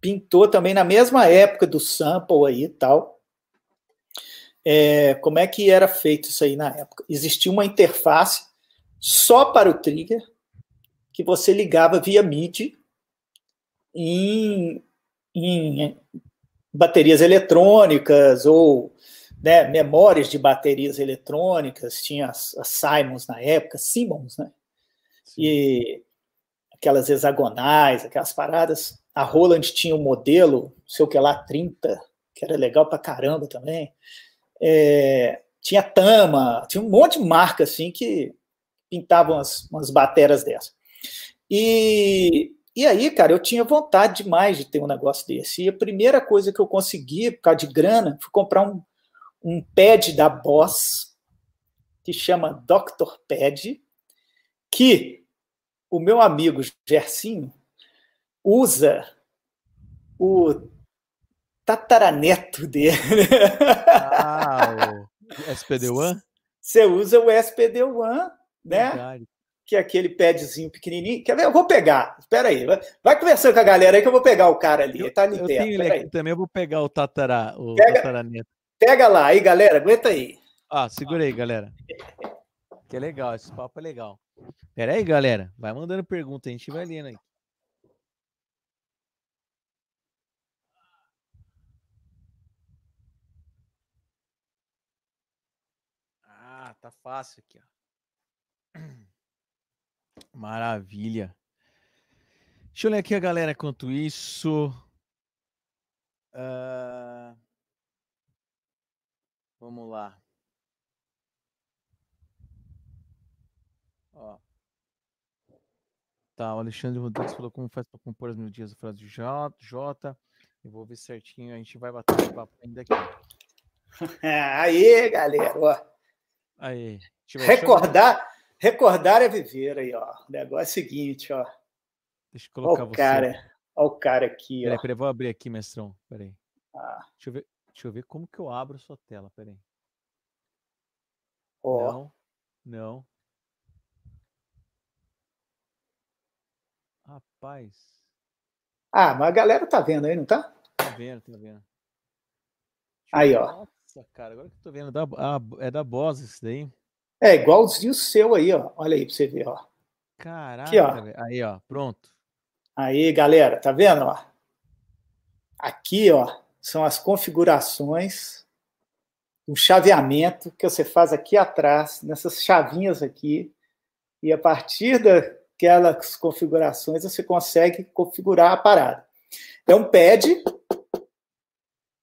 pintou também na mesma época do sample aí e tal. É, como é que era feito isso aí na época? Existia uma interface só para o trigger que você ligava via MIDI em, em baterias eletrônicas ou né, memórias de baterias eletrônicas, tinha as, as Simons na época, Simmons, né? Sim. E aquelas hexagonais, aquelas paradas. A Roland tinha um modelo, sei o que lá, 30, que era legal pra caramba também. É, tinha Tama, tinha um monte de marca assim que pintavam as, umas bateras dessas. E, e aí, cara, eu tinha vontade demais de ter um negócio desse. E a primeira coisa que eu consegui, por causa de grana, foi comprar um, um pad da Boss, que chama Dr. Pad, que o meu amigo Gersinho usa o tataraneto dele. Ah, o SPD-1? Você usa o SPD-1, né? Verdade. Que é aquele padzinho pequenininho. Quer ver? Eu vou pegar. Espera aí. Vai conversando com a galera aí que eu vou pegar o cara ali. Ele tá ali eu perto. Tenho ele aqui também. Eu vou pegar o, tatara, o pega, tataraneto. Pega lá. Aí, galera. Aguenta aí. Ah, segura aí, galera. Que legal. Esse papo é legal. Pera aí, galera. Vai mandando pergunta, a gente vai lendo aí. Ah, tá fácil aqui, ó. Maravilha. Deixa eu ler aqui a galera enquanto isso. Uh... Vamos lá. Ó. Tá, o Alexandre Rodrigues falou como faz para compor as melodias da frase de J. Eu vou ver certinho, a gente vai bater esse papo ainda aqui. Aí, galera, ó. Aí. Recordar, recordar é viver aí, ó. O negócio é o seguinte, ó. Deixa eu colocar ó o você. Cara, ó o cara aqui, peraí, ó. Peraí, vou abrir aqui, mestrão. Peraí. Ah. Deixa eu ver, deixa eu ver como que eu abro a sua tela, peraí. Ó. Não, não. Rapaz. Ah, mas a galera tá vendo aí, não tá? Tá vendo, tá vendo. Aí, ó. Nossa, cara, agora que eu tô vendo, da, ah, é da Boss isso daí. É igualzinho o seu aí, ó. Olha aí pra você ver, ó. Caraca, Aqui, ó. aí, ó, pronto. Aí, galera, tá vendo, ó? Aqui, ó, são as configurações, um chaveamento que você faz aqui atrás, nessas chavinhas aqui, e a partir da, aquelas configurações, você consegue configurar a parada. É um pad,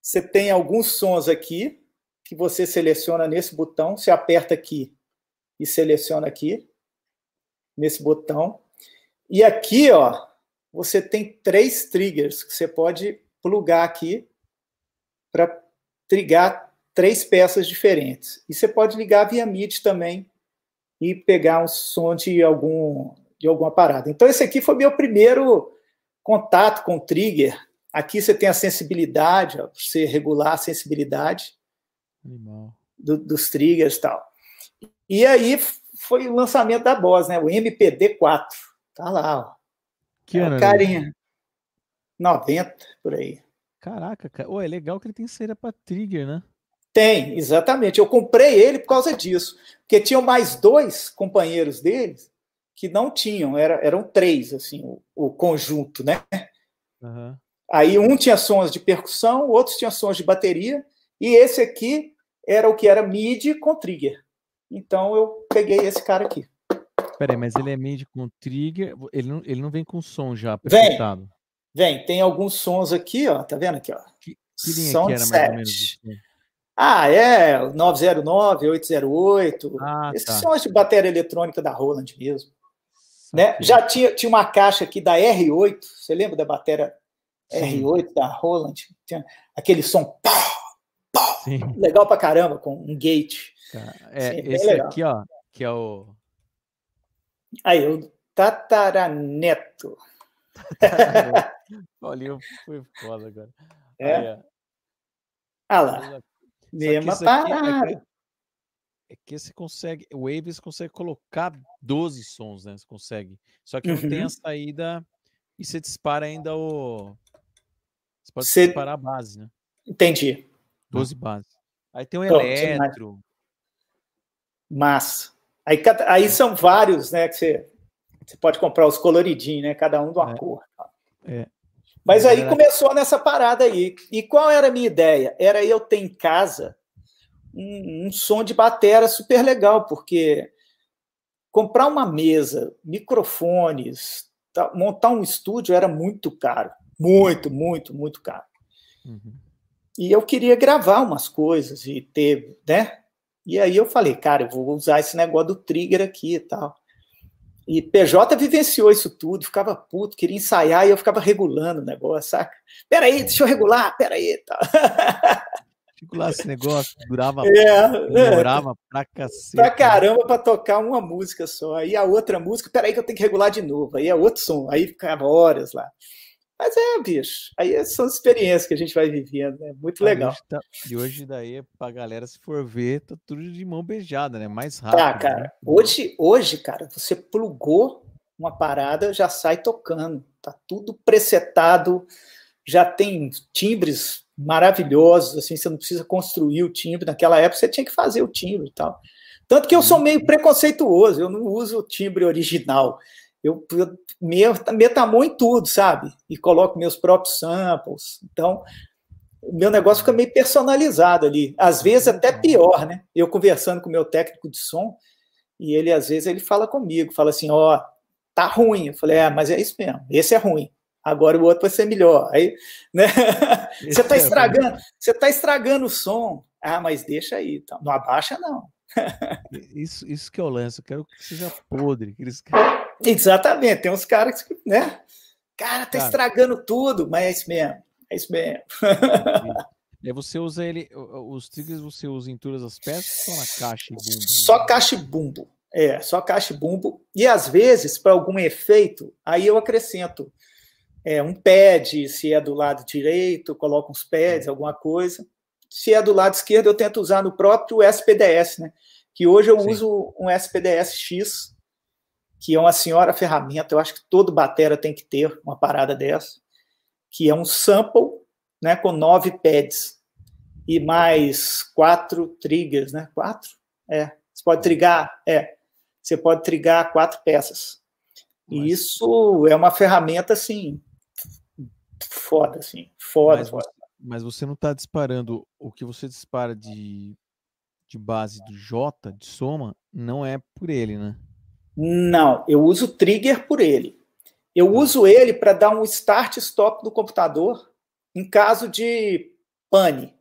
você tem alguns sons aqui, que você seleciona nesse botão, você aperta aqui e seleciona aqui, nesse botão. E aqui, ó, você tem três triggers que você pode plugar aqui para trigar três peças diferentes. E você pode ligar via MIDI também e pegar um som de algum de alguma parada. Então, esse aqui foi meu primeiro contato com o Trigger, Aqui você tem a sensibilidade, ó, você regular a sensibilidade do, dos triggers e tal. E aí foi o lançamento da Boss, né? O MPD4. Tá lá, ó. Que é ano? Carinha. 90, por aí. Caraca, cara. Oh, é legal que ele tem saída para trigger, né? Tem, exatamente. Eu comprei ele por causa disso. Porque tinham mais dois companheiros deles que não tinham, era, eram três, assim, o, o conjunto, né? Uhum. Aí um tinha sons de percussão, outros tinham sons de bateria, e esse aqui era o que era MIDI com trigger. Então eu peguei esse cara aqui. Peraí, mas ele é MIDI com trigger, ele não, ele não vem com som já apresentado? Vem, vem, tem alguns sons aqui, ó, tá vendo aqui, ó? Que, que linha Som que era mais ou menos? Ah, é, 909, 808, ah, esses tá. sons de bateria eletrônica da Roland mesmo. Né? Já tinha, tinha uma caixa aqui da R8, você lembra da bateria Sim. R8 da Roland? Tinha aquele som pá, pá, legal pra caramba, com um gate. Tá. É, Sim, esse aqui, ó, que é o. Aí, o Tataraneto. Olha, foi foda agora. É. Olha ah lá. Mesma parada. É é que você consegue, o Waves consegue colocar 12 sons, né? Você consegue. Só que não tem a uhum. saída e você dispara ainda o. Você pode você... disparar a base, né? Entendi. 12 bases. Aí tem o eletro. Massa. Aí, aí são vários, né? Que você, você pode comprar os coloridinhos, né? Cada um de uma é. cor. É. Mas aí começou nessa parada aí. E qual era a minha ideia? Era eu ter em casa um, um som de batera super legal, porque comprar uma mesa, microfones, tá, montar um estúdio era muito caro. Muito, muito, muito caro. Uhum. E eu queria gravar umas coisas e ter, né? E aí eu falei, cara, eu vou usar esse negócio do trigger aqui e tal. E PJ vivenciou isso tudo, ficava puto, queria ensaiar e eu ficava regulando o negócio, saca? Peraí, deixa eu regular, peraí. Tal. Articular esse negócio, durava, é, demorava é, pra cacete. Pra caramba pra tocar uma música só. Aí a outra música, peraí que eu tenho que regular de novo. Aí é outro som, aí ficava horas lá. Mas é, bicho, aí são as experiências que a gente vai vivendo, né? Muito legal. Tá, e hoje daí, pra galera, se for ver, tá tudo de mão beijada, né? Mais rápido. Tá, cara. Né? Hoje, hoje, cara, você plugou uma parada, já sai tocando. Tá tudo presetado, já tem timbres maravilhosos, assim, você não precisa construir o timbre. Naquela época você tinha que fazer o timbre e tal. Tanto que eu sou meio preconceituoso, eu não uso o timbre original. Eu, eu metamou em tudo, sabe? E coloco meus próprios samples. Então, o meu negócio fica meio personalizado ali. Às vezes até pior, né? Eu conversando com o meu técnico de som, e ele às vezes ele fala comigo, fala assim, ó, oh, tá ruim. Eu falei, é, mas é isso mesmo, esse é ruim agora o outro vai ser melhor. Aí, né? Você está é estragando, você está estragando o som. Ah, mas deixa aí, então. não abaixa não. isso, isso que eu lanço, eu quero que seja podre. Que eles... Exatamente, tem uns caras que, né? Cara, tá Cara, estragando tudo, mas é isso mesmo, é isso mesmo. E você usa ele, os triggers você usa em todas as peças ou só na caixa e bumbo? Só caixa e bumbo. É, só caixa e bumbo. E às vezes, para algum efeito, aí eu acrescento é, um pad, se é do lado direito, coloco uns pads, alguma coisa. Se é do lado esquerdo, eu tento usar no próprio SPDS, né? Que hoje eu Sim. uso um SPDS X, que é uma senhora ferramenta, eu acho que todo batera tem que ter uma parada dessa, que é um sample, né, com nove pads e mais quatro triggers, né? Quatro? É. Você pode trigar, é. Você pode trigar quatro peças. E isso é uma ferramenta assim foda, assim. Foda, mas, foda. Mas você não está disparando o que você dispara de, de base do J, de soma, não é por ele, né? Não, eu uso trigger por ele. Eu tá. uso ele para dar um start stop do computador em caso de pane.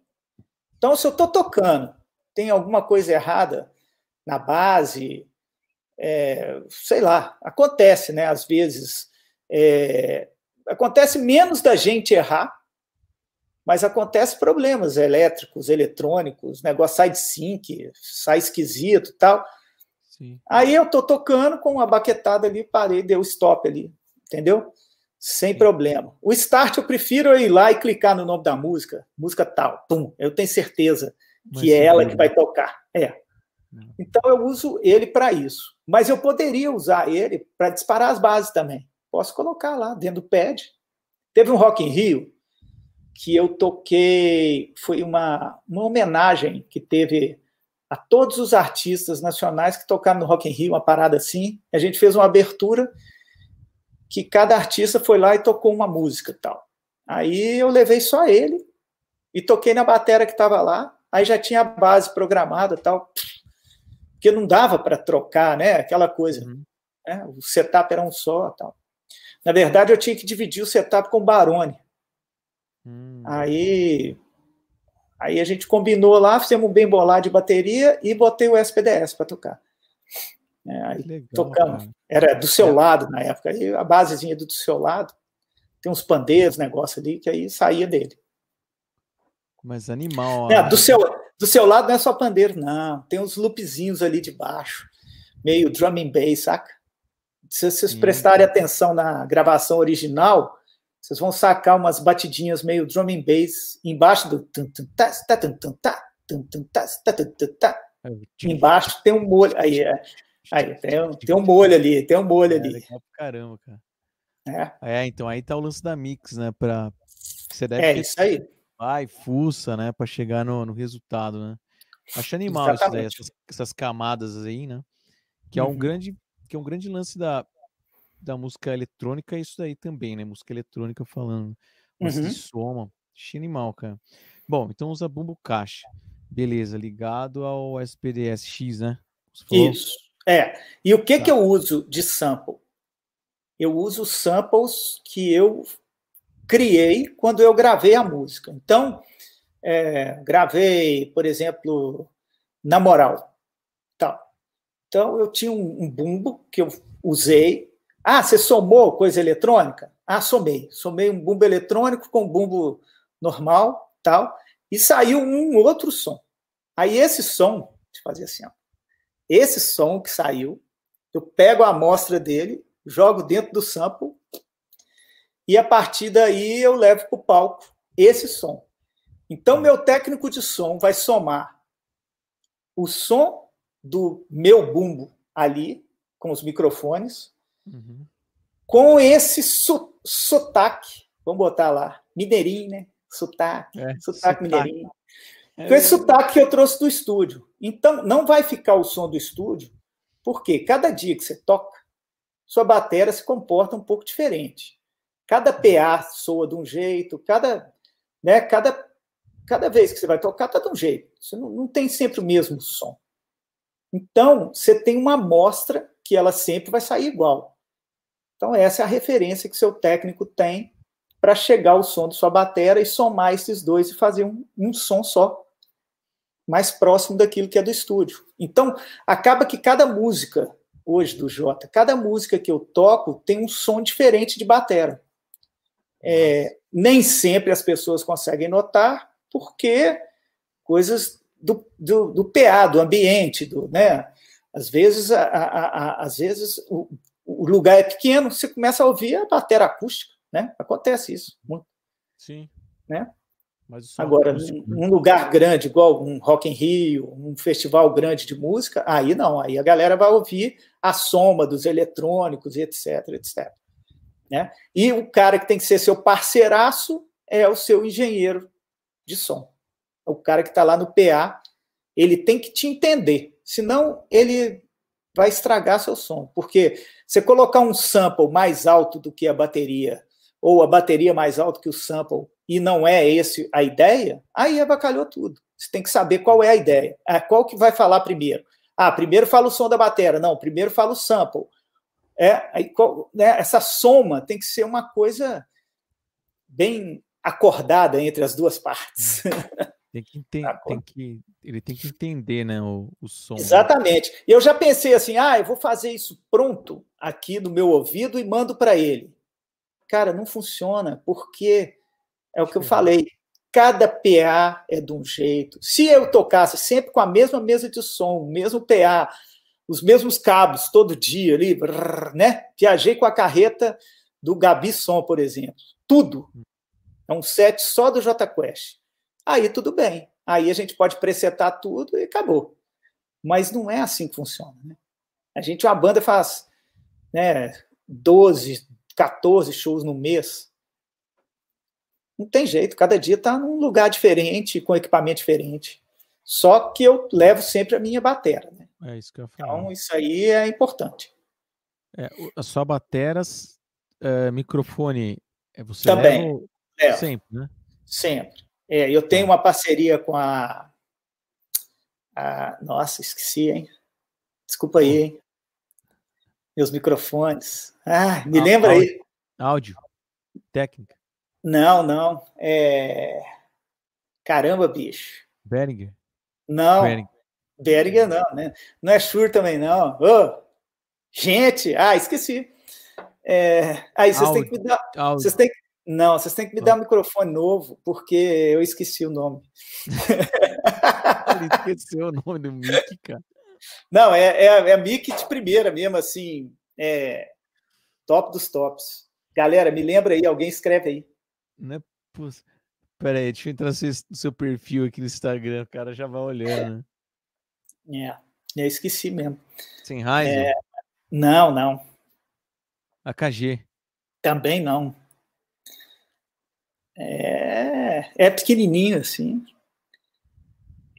Então, se eu estou tocando, tem alguma coisa errada na base, é, sei lá, acontece, né? Às vezes é, acontece menos da gente errar, mas acontece problemas elétricos, eletrônicos, negócio sai de sync, sai esquisito tal. Sim. Aí eu tô tocando com uma baquetada ali, parei, deu stop ali, entendeu? Sem Sim. problema. O start eu prefiro ir lá e clicar no nome da música, música tal, pum, eu tenho certeza que é ela que vai tocar. É. Então eu uso ele para isso. Mas eu poderia usar ele para disparar as bases também. Posso colocar lá dentro do pad. Teve um Rock in Rio que eu toquei, foi uma, uma homenagem que teve a todos os artistas nacionais que tocaram no Rock in Rio, uma parada assim. A gente fez uma abertura que cada artista foi lá e tocou uma música tal. Aí eu levei só ele e toquei na bateria que estava lá. Aí já tinha a base programada tal, porque não dava para trocar, né? Aquela coisa. Uhum. Né? O setup era um só tal. Na verdade, eu tinha que dividir o setup com o Barone. Hum. Aí Aí a gente combinou lá, fizemos um bem bolado de bateria e botei o SPDS para tocar. É, aí Legal, tocamos. Cara. Era do seu é. lado na época. Aí a basezinha do seu lado. Tem uns pandeiros, negócio ali, que aí saía dele. Mas animal. É, do, seu, do seu lado não é só pandeiro, não. Tem uns loopzinhos ali de baixo. Meio drum and bass, saca? Se vocês prestarem atenção na gravação original, vocês vão sacar umas batidinhas meio drum and bass embaixo do embaixo tem um molho aí é, aí tem, um, tem um molho ali tem um molho é, ali. caramba cara. É. é então aí tá o lance da mix né para você deve é isso aí. vai fuça né para chegar no, no resultado né. Acho animal isso daí, essas, essas, camadas aí né que é um uhum. grande que é um grande lance da da música eletrônica é isso daí também, né? Música eletrônica falando. Música uhum. de soma. Animal, cara. Bom, então usa bumbo caixa. Beleza, ligado ao SPDS-X, né? Isso. É. E o que, tá. que eu uso de sample? Eu uso samples que eu criei quando eu gravei a música. Então, é, gravei, por exemplo, Na Moral. Tá. Então, eu tinha um, um bumbo que eu usei ah, você somou coisa eletrônica? Ah, somei. Somei um bumbo eletrônico com um bumbo normal, tal, e saiu um outro som. Aí esse som, deixa eu fazer assim, ó. Esse som que saiu, eu pego a amostra dele, jogo dentro do sample, e a partir daí eu levo para o palco esse som. Então, meu técnico de som vai somar o som do meu bumbo ali, com os microfones, Uhum. Com esse so, sotaque, vamos botar lá, mineirinho, né? Sotaque, é, sotaque, sotaque mineirinho. É. Com esse sotaque que eu trouxe do estúdio. Então, não vai ficar o som do estúdio, porque cada dia que você toca, sua bateria se comporta um pouco diferente. Cada PA soa de um jeito, cada, né, cada, cada vez que você vai tocar, está de um jeito. Você não, não tem sempre o mesmo som. Então, você tem uma amostra que ela sempre vai sair igual. Então, essa é a referência que seu técnico tem para chegar ao som de sua bateria e somar esses dois e fazer um, um som só, mais próximo daquilo que é do estúdio. Então, acaba que cada música, hoje do Jota, cada música que eu toco tem um som diferente de bateria. É, nem sempre as pessoas conseguem notar, porque coisas do, do, do PA, do ambiente, do, né? Às vezes, a, a, a, às vezes o, o lugar é pequeno, você começa a ouvir a bateria acústica, né? Acontece isso muito. Sim. Né? Agora, num, num lugar grande, igual um Rock in Rio, um festival grande de música, aí não, aí a galera vai ouvir a soma dos eletrônicos e etc, etc. Né? E o cara que tem que ser seu parceiraço é o seu engenheiro de som. O cara que está lá no PA, ele tem que te entender, senão ele vai estragar seu som, porque você colocar um sample mais alto do que a bateria, ou a bateria mais alta que o sample, e não é esse a ideia, aí avacalhou tudo. Você tem que saber qual é a ideia. Ah, qual que vai falar primeiro? Ah, primeiro fala o som da bateria. Não, primeiro fala o sample. É, aí, né, essa soma tem que ser uma coisa bem acordada entre as duas partes. Tem que, entender, tem que ele tem que entender, né, o, o som. Né? Exatamente. Eu já pensei assim, ah, eu vou fazer isso pronto aqui no meu ouvido e mando para ele. Cara, não funciona, porque é o que eu falei. Cada PA é de um jeito. Se eu tocasse sempre com a mesma mesa de som, o mesmo PA, os mesmos cabos todo dia ali, né? Viajei com a carreta do Gabi Som, por exemplo. Tudo. É um set só do J Quest. Aí tudo bem. Aí a gente pode presetar tudo e acabou. Mas não é assim que funciona. Né? A gente, uma banda faz né, 12, 14 shows no mês. Não tem jeito, cada dia está num lugar diferente, com equipamento diferente. Só que eu levo sempre a minha batera. Né? É isso que eu falo. Então, isso aí é importante. É, sua bateras, é, microfone, é, você Também. leva sempre, né? Sempre. É, eu tenho tá. uma parceria com a, a. Nossa, esqueci, hein? Desculpa aí, hein? Meus microfones. Ah, me lembra áudio, aí. Áudio. Técnica. Não, não. É... Caramba, bicho. Beringer. Não. Beringer. Beringer não, né? Não é Shure também, não. Oh, gente, ah, esqueci. É... Aí vocês têm que me dar. Áudio. Vocês têm que não, vocês têm que me dar um microfone novo, porque eu esqueci o nome. Ele esqueceu o nome do Mickey, cara. Não, é, é, é Mickey de primeira mesmo, assim, é top dos tops. Galera, me lembra aí, alguém escreve aí. Não é poss... Pera aí, deixa eu entrar no seu perfil aqui no Instagram, o cara já vai olhando. Né? É, eu esqueci mesmo. Sem raiz? É... Não, não. AKG. Também não. É, é pequenininho assim.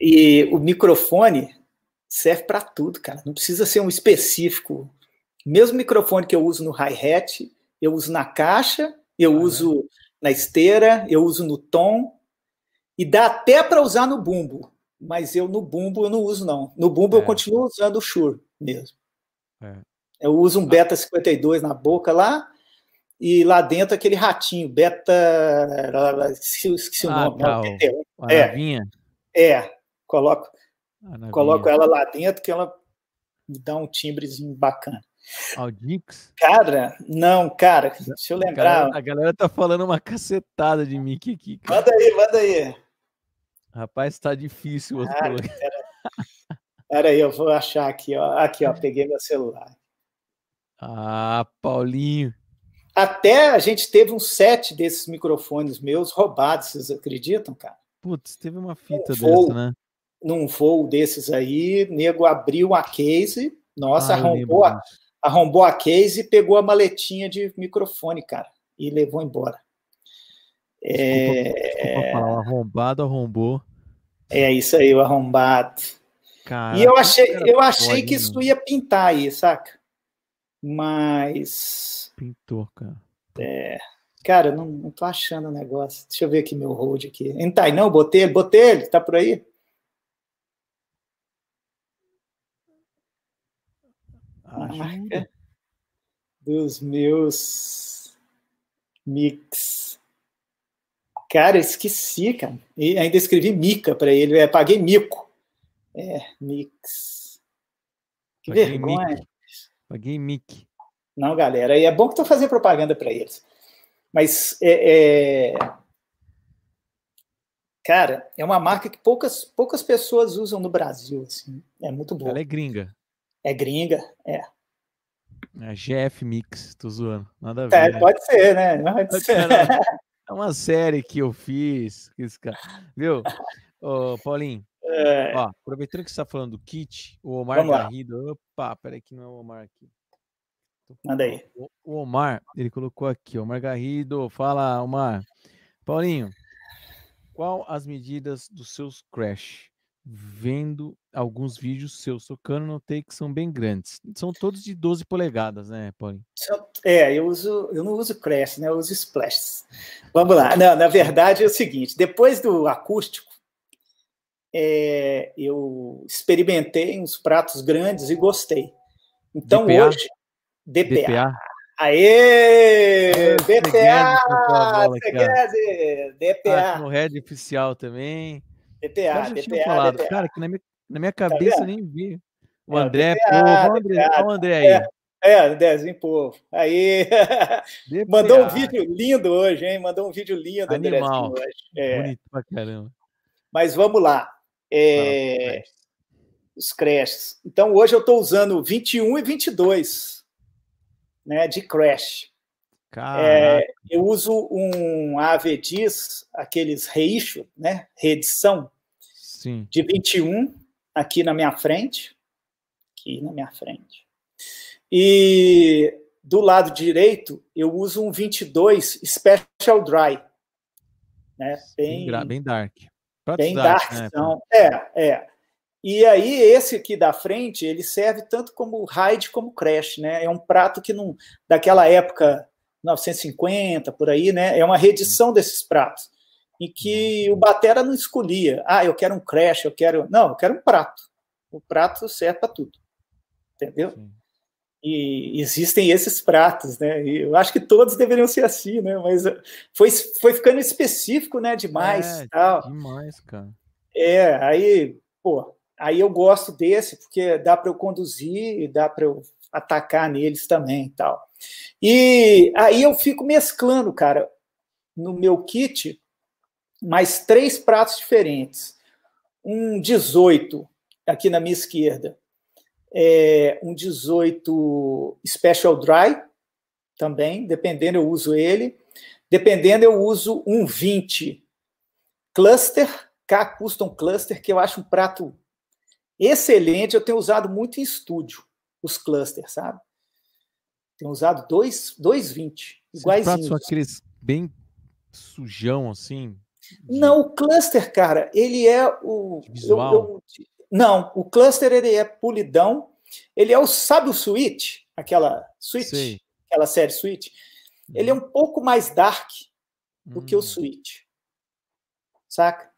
E o microfone serve para tudo, cara. Não precisa ser um específico. Mesmo microfone que eu uso no hi-hat, eu uso na caixa, eu ah, uso é. na esteira, eu uso no tom. E dá até para usar no bumbo. Mas eu no bumbo eu não uso, não. No bumbo é. eu continuo usando o Shure mesmo. É. Eu uso um ah. Beta 52 na boca lá e lá dentro aquele ratinho, beta. Esqueci o ah, nome. Tá, o, é, é, coloco, coloco ela lá dentro que ela me dá um timbrezinho bacana. Audix? Cara, não, cara, deixa eu lembrar. A galera, a galera tá falando uma cacetada de Mickey aqui. Cara. Manda aí, manda aí. Rapaz, tá difícil. Ah, pera, pera aí, eu vou achar aqui, ó. Aqui, ó, peguei meu celular. Ah, Paulinho. Até a gente teve um set desses microfones meus roubados, vocês acreditam, cara? Putz, teve uma fita voo, dessa, né? Num voo desses aí, nego abriu a case, nossa, ah, arrombou, a, arrombou a case e pegou a maletinha de microfone, cara, e levou embora. Desculpa, é... desculpa falar, arrombado arrombou. É isso aí, o arrombado. Caraca, e eu achei, eu achei que isso ia pintar aí, saca? Mas Pintor, cara. É, cara, não, não tô achando o negócio. Deixa eu ver aqui meu hold aqui. Entai, não, botei ele, botei ele, tá por aí? Marca dos meus mix. Cara, esqueci, cara. E ainda escrevi mica para ele. É, paguei mico. É, mix. Que paguei vergonha. Mic. Paguei mic. Não, galera, e é bom que estou fazendo propaganda para eles. Mas, é, é... cara, é uma marca que poucas, poucas pessoas usam no Brasil. Assim. É muito boa. Ela é gringa. É gringa, é. É GF Mix, tô zoando. Nada a ver. É, né? pode ser, né? Pode ser. É uma série que eu fiz. Esse cara. Viu? Ô, Paulinho, é... ó, aproveitando que você está falando do kit, o Omar Garrido. Opa, peraí que não é o Omar aqui. Manda aí. O Omar, ele colocou aqui, Omar Garrido, fala, Omar. Paulinho, qual as medidas dos seus crash? Vendo alguns vídeos seus tocando, notei que são bem grandes. São todos de 12 polegadas, né, Paulinho? É, eu uso, eu não uso crash, né? Eu uso splash. Vamos lá. Não, na verdade é o seguinte: depois do acústico, é, eu experimentei uns pratos grandes e gostei. Então DPA? hoje DPA. DPA. Aê! DPA! Segede, DPA. Ah, no Red oficial também. DPA, DPA. DPA. Cara, que na minha, na minha tá cabeça tá nem vi. O André, DPA, pô, o André, DPA, o André aí. É, é pô. Aí. Mandou um vídeo lindo hoje, hein? Mandou um vídeo lindo, Animal. Hoje. É. Bonito pra caramba. Mas vamos lá. É... Os crashes. Então, hoje eu estou usando 21 e 22 né, de Crash. É, eu uso um AVDIS, aqueles reissue, né? Reedição, Sim. de 21 aqui na minha frente. Aqui na minha frente. E do lado direito, eu uso um 22 Special Dry. Né? Bem, bem, bem dark. Bem dark, né? É, é. E aí, esse aqui da frente, ele serve tanto como hide como crash, né? É um prato que não. Daquela época, 1950, por aí, né? É uma reedição desses pratos. Em que o Batera não escolhia. Ah, eu quero um crash, eu quero. Não, eu quero um prato. O prato serve para tudo. Entendeu? Sim. E existem esses pratos, né? E eu acho que todos deveriam ser assim, né? Mas foi, foi ficando específico, né? Demais. É, tal. demais, cara. É, aí, pô, aí eu gosto desse porque dá para eu conduzir e dá para eu atacar neles também e tal. E aí eu fico mesclando, cara, no meu kit, mais três pratos diferentes. Um 18 aqui na minha esquerda, é, um 18 Special Dry, também, dependendo eu uso ele. Dependendo eu uso um 20 Cluster, K Custom Cluster, que eu acho um prato excelente. Eu tenho usado muito em estúdio, os clusters, sabe? Tenho usado dois, dois 20, iguais. são aqueles bem sujão, assim? De... Não, o cluster, cara, ele é o. Visual. Eu, eu, não, o cluster ele é polidão. Ele é o sabe o Switch, aquela Switch, Sei. aquela série Switch. Ele é um pouco mais dark do hum. que o hum. Switch, saca?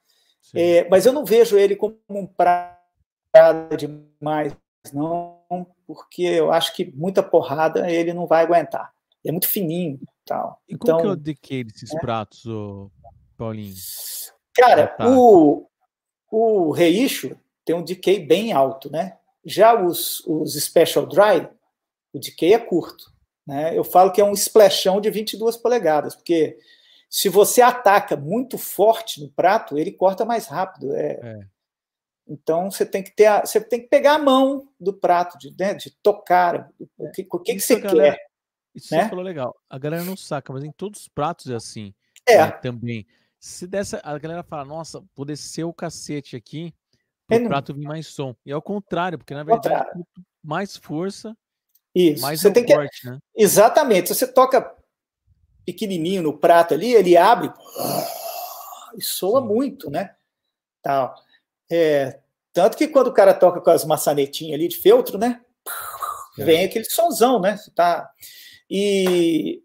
É, mas eu não vejo ele como um prato demais, não, porque eu acho que muita porrada ele não vai aguentar. Ele é muito fininho, tal. E como então, que eu dediquei desses é? pratos, Paulinho? Cara, o o Reisho tem um decay bem alto, né? Já os, os Special Dry, o decay é curto. Né? Eu falo que é um splashão de 22 polegadas, porque se você ataca muito forte no prato, ele corta mais rápido. É... é. Então você tem que ter, a, você tem que pegar a mão do prato, de, né, de tocar. O que, o que, que você galera, quer? Isso né? você falou legal. A galera não saca, mas em todos os pratos é assim. É. Né, também. Se dessa, a galera fala, nossa, vou descer o cacete aqui, o prato vir mais som. E é o contrário, porque na verdade mais força, Isso. mais você é tem corte, que... né? Exatamente. Se você toca pequenininho no prato ali, ele abre e soa Sim. muito, né? Tal. É, tanto que quando o cara toca com as maçanetinhas ali de feltro, né? É. Vem aquele sonzão, né? Tá... E,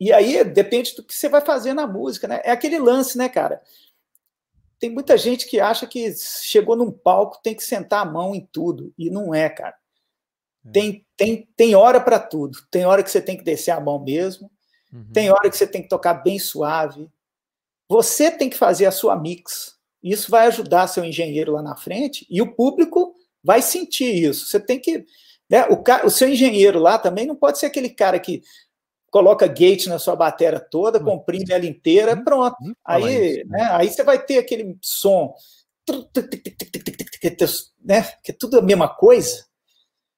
e aí depende do que você vai fazer na música, né? É aquele lance, né, cara? Tem muita gente que acha que chegou num palco tem que sentar a mão em tudo e não é, cara. É. Tem, tem, tem hora para tudo. Tem hora que você tem que descer a mão mesmo. Uhum. Tem hora que você tem que tocar bem suave. Você tem que fazer a sua mix. Isso vai ajudar seu engenheiro lá na frente e o público vai sentir isso. Você tem que. Né, o, o seu engenheiro lá também não pode ser aquele cara que coloca gate na sua bateria toda, comprime ela inteira, pronto. Aí, né, aí você vai ter aquele som, né, que é tudo a mesma coisa.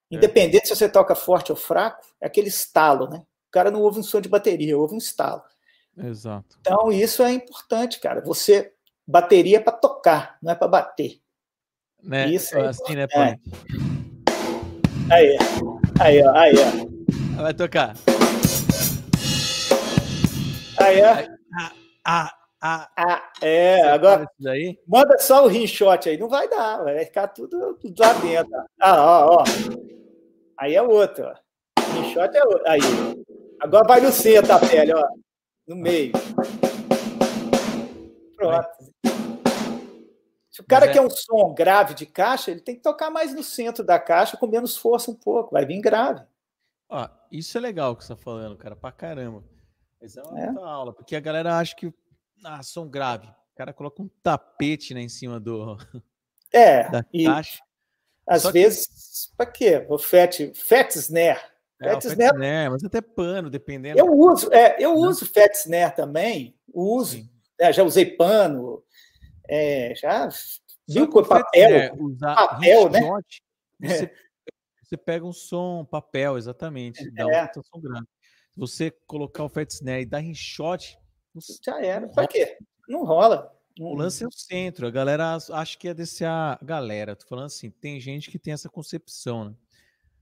Independente se você toca forte ou fraco, é aquele estalo, né? O cara não ouve um som de bateria, ouve um estalo. Exato. Então isso é importante, cara. Você bateria é para tocar, não é para bater. Né? Isso é assim, né? Aí, aí, ó, aí, ó. Vai tocar. Ah, é? Ah, ah, ah, ah é. Agora, manda só o rinshot aí. Não vai dar, vai ficar tudo, tudo lá dentro. Ah, ó, ó. Aí é outro, ó. Rinshot é outro. Aí. Agora vai no centro a pele, ó. No meio. Pronto. Se o cara é... quer um som grave de caixa, ele tem que tocar mais no centro da caixa com menos força um pouco. Vai vir grave. Ó, isso é legal que você tá falando, cara, pra caramba. É uma é. aula, porque a galera acha que ah, som grave. O cara coloca um tapete né, em cima do é, da caixa. Às Só vezes, que... para quê? O fat, fat snare. É, fat snare, snare, mas até pano, dependendo. Eu uso, é, eu né? uso fat snare também, uso. É, já usei pano, é, já viu com papel, papel, né? Você, é. você, pega um som, papel, exatamente, dá é. um som grande. Você colocar o Fat Snare e dar rinshot. Já era. Pra quê? Não rola. O lance é o centro. A galera acha que ia descer a galera. Tô falando assim, tem gente que tem essa concepção, né?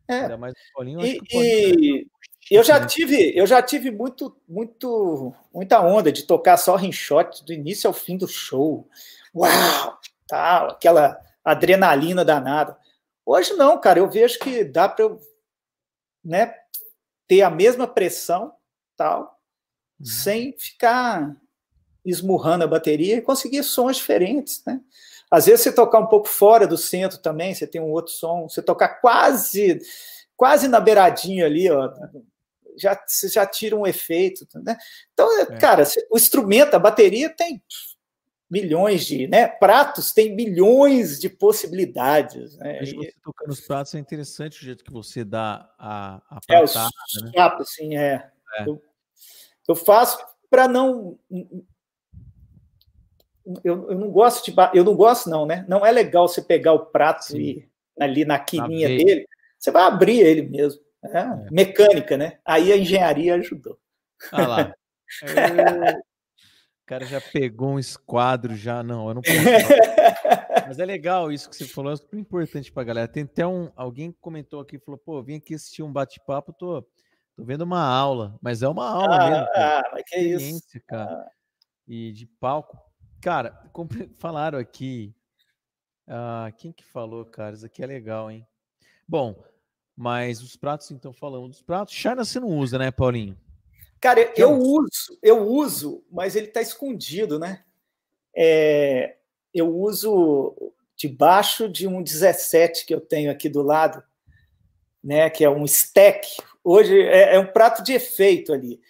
É. Ainda mais o Paulinho, e, e eu já tive, eu já tive muito, muito, muita onda de tocar só rinshot do início ao fim do show. Uau! Tal, aquela adrenalina danada. Hoje não, cara, eu vejo que dá para eu né, ter a mesma pressão, tal, uhum. sem ficar esmurrando a bateria e conseguir sons diferentes, né? Às vezes você tocar um pouco fora do centro também, você tem um outro som, você tocar quase quase na beiradinha ali, ó, já você já tira um efeito, né? Então, é. cara, o instrumento, a bateria tem milhões de, né? Pratos tem milhões de possibilidades. Né? Acho que você tocar nos pratos é interessante o jeito que você dá a, a pratada, é, os né? pratos, sim, é. é. Eu, eu faço para não eu, eu não gosto de eu não gosto não, né? Não é legal você pegar o prato sim. e ali na quininha dele, você vai abrir ele mesmo. É, é. Mecânica, né? Aí a engenharia ajudou. Ah lá. O cara já pegou um esquadro, já não, eu não posso. Mas é legal isso que você falou, é super importante pra galera. Tem até um, alguém comentou aqui, falou, pô, vim aqui assistir um bate-papo, tô, tô vendo uma aula, mas é uma aula ah, mesmo. Ah, mas que isso. Cara. Ah. E de palco. Cara, falaram aqui, ah, quem que falou, cara? Isso aqui é legal, hein? Bom, mas os pratos, então, falando dos pratos, China você não usa, né, Paulinho? Cara, eu uso, eu uso, mas ele está escondido, né? É, eu uso debaixo de um 17 que eu tenho aqui do lado, né? Que é um stack. Hoje é, é um prato de efeito ali.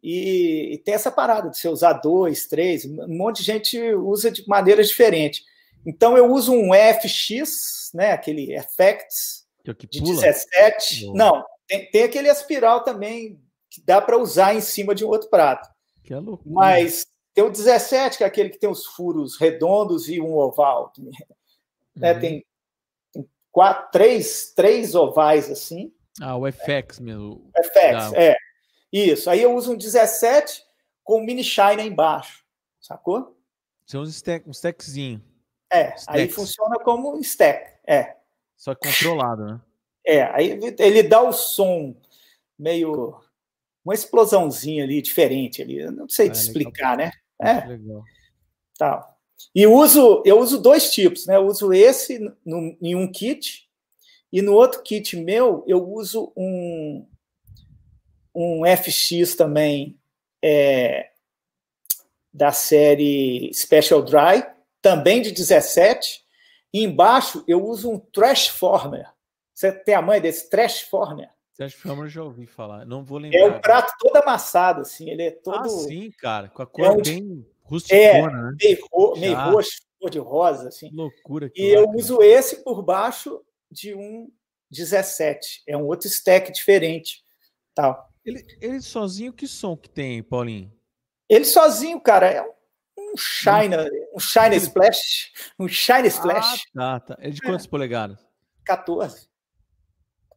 E, e, tem essa parada de você usar dois, três, um monte de gente usa de maneira diferente. Então eu uso um FX, né? Aquele Effects que de 17. Não, tem, tem aquele espiral também que dá para usar em cima de um outro prato. Que é loucura. Mas tem o 17, que é aquele que tem os furos redondos e um oval. Né? Uhum. Tem, tem, quatro, três, três ovais assim. Ah, o FX mesmo. FX, é. Isso. Aí eu uso um 17 com um mini shine embaixo. Sacou? São uns stack, um stackzinho. É, Stacks. aí funciona como um stack. É. Só controlado, né? É, aí ele dá o som meio uma explosãozinha ali diferente ali. Eu não sei é, te explicar, legal. né? É. Legal. Tá. E uso, eu uso dois tipos, né? Eu uso esse no, em um kit e no outro kit meu eu uso um um FX também é, da série Special Dry, também de 17. E embaixo eu uso um Trashformer. Você tem a mãe desse Trashformer? Transformer eu já ouvi falar, não vou lembrar. É um prato todo amassado, assim, ele é ah, todo. Ah, sim, cara, com a cor é bem rusticona, é, né? Meio, ro... meio roxo, cor de rosa, assim. loucura. E eu uso esse por baixo de um 17, é um outro stack diferente, tal. Ele, ele sozinho, que som que tem, Paulinho? Ele sozinho, cara, é um Shine, um Shine Splash, um Shine Splash. Ah, tá, tá. É de quantos é. polegadas? 14.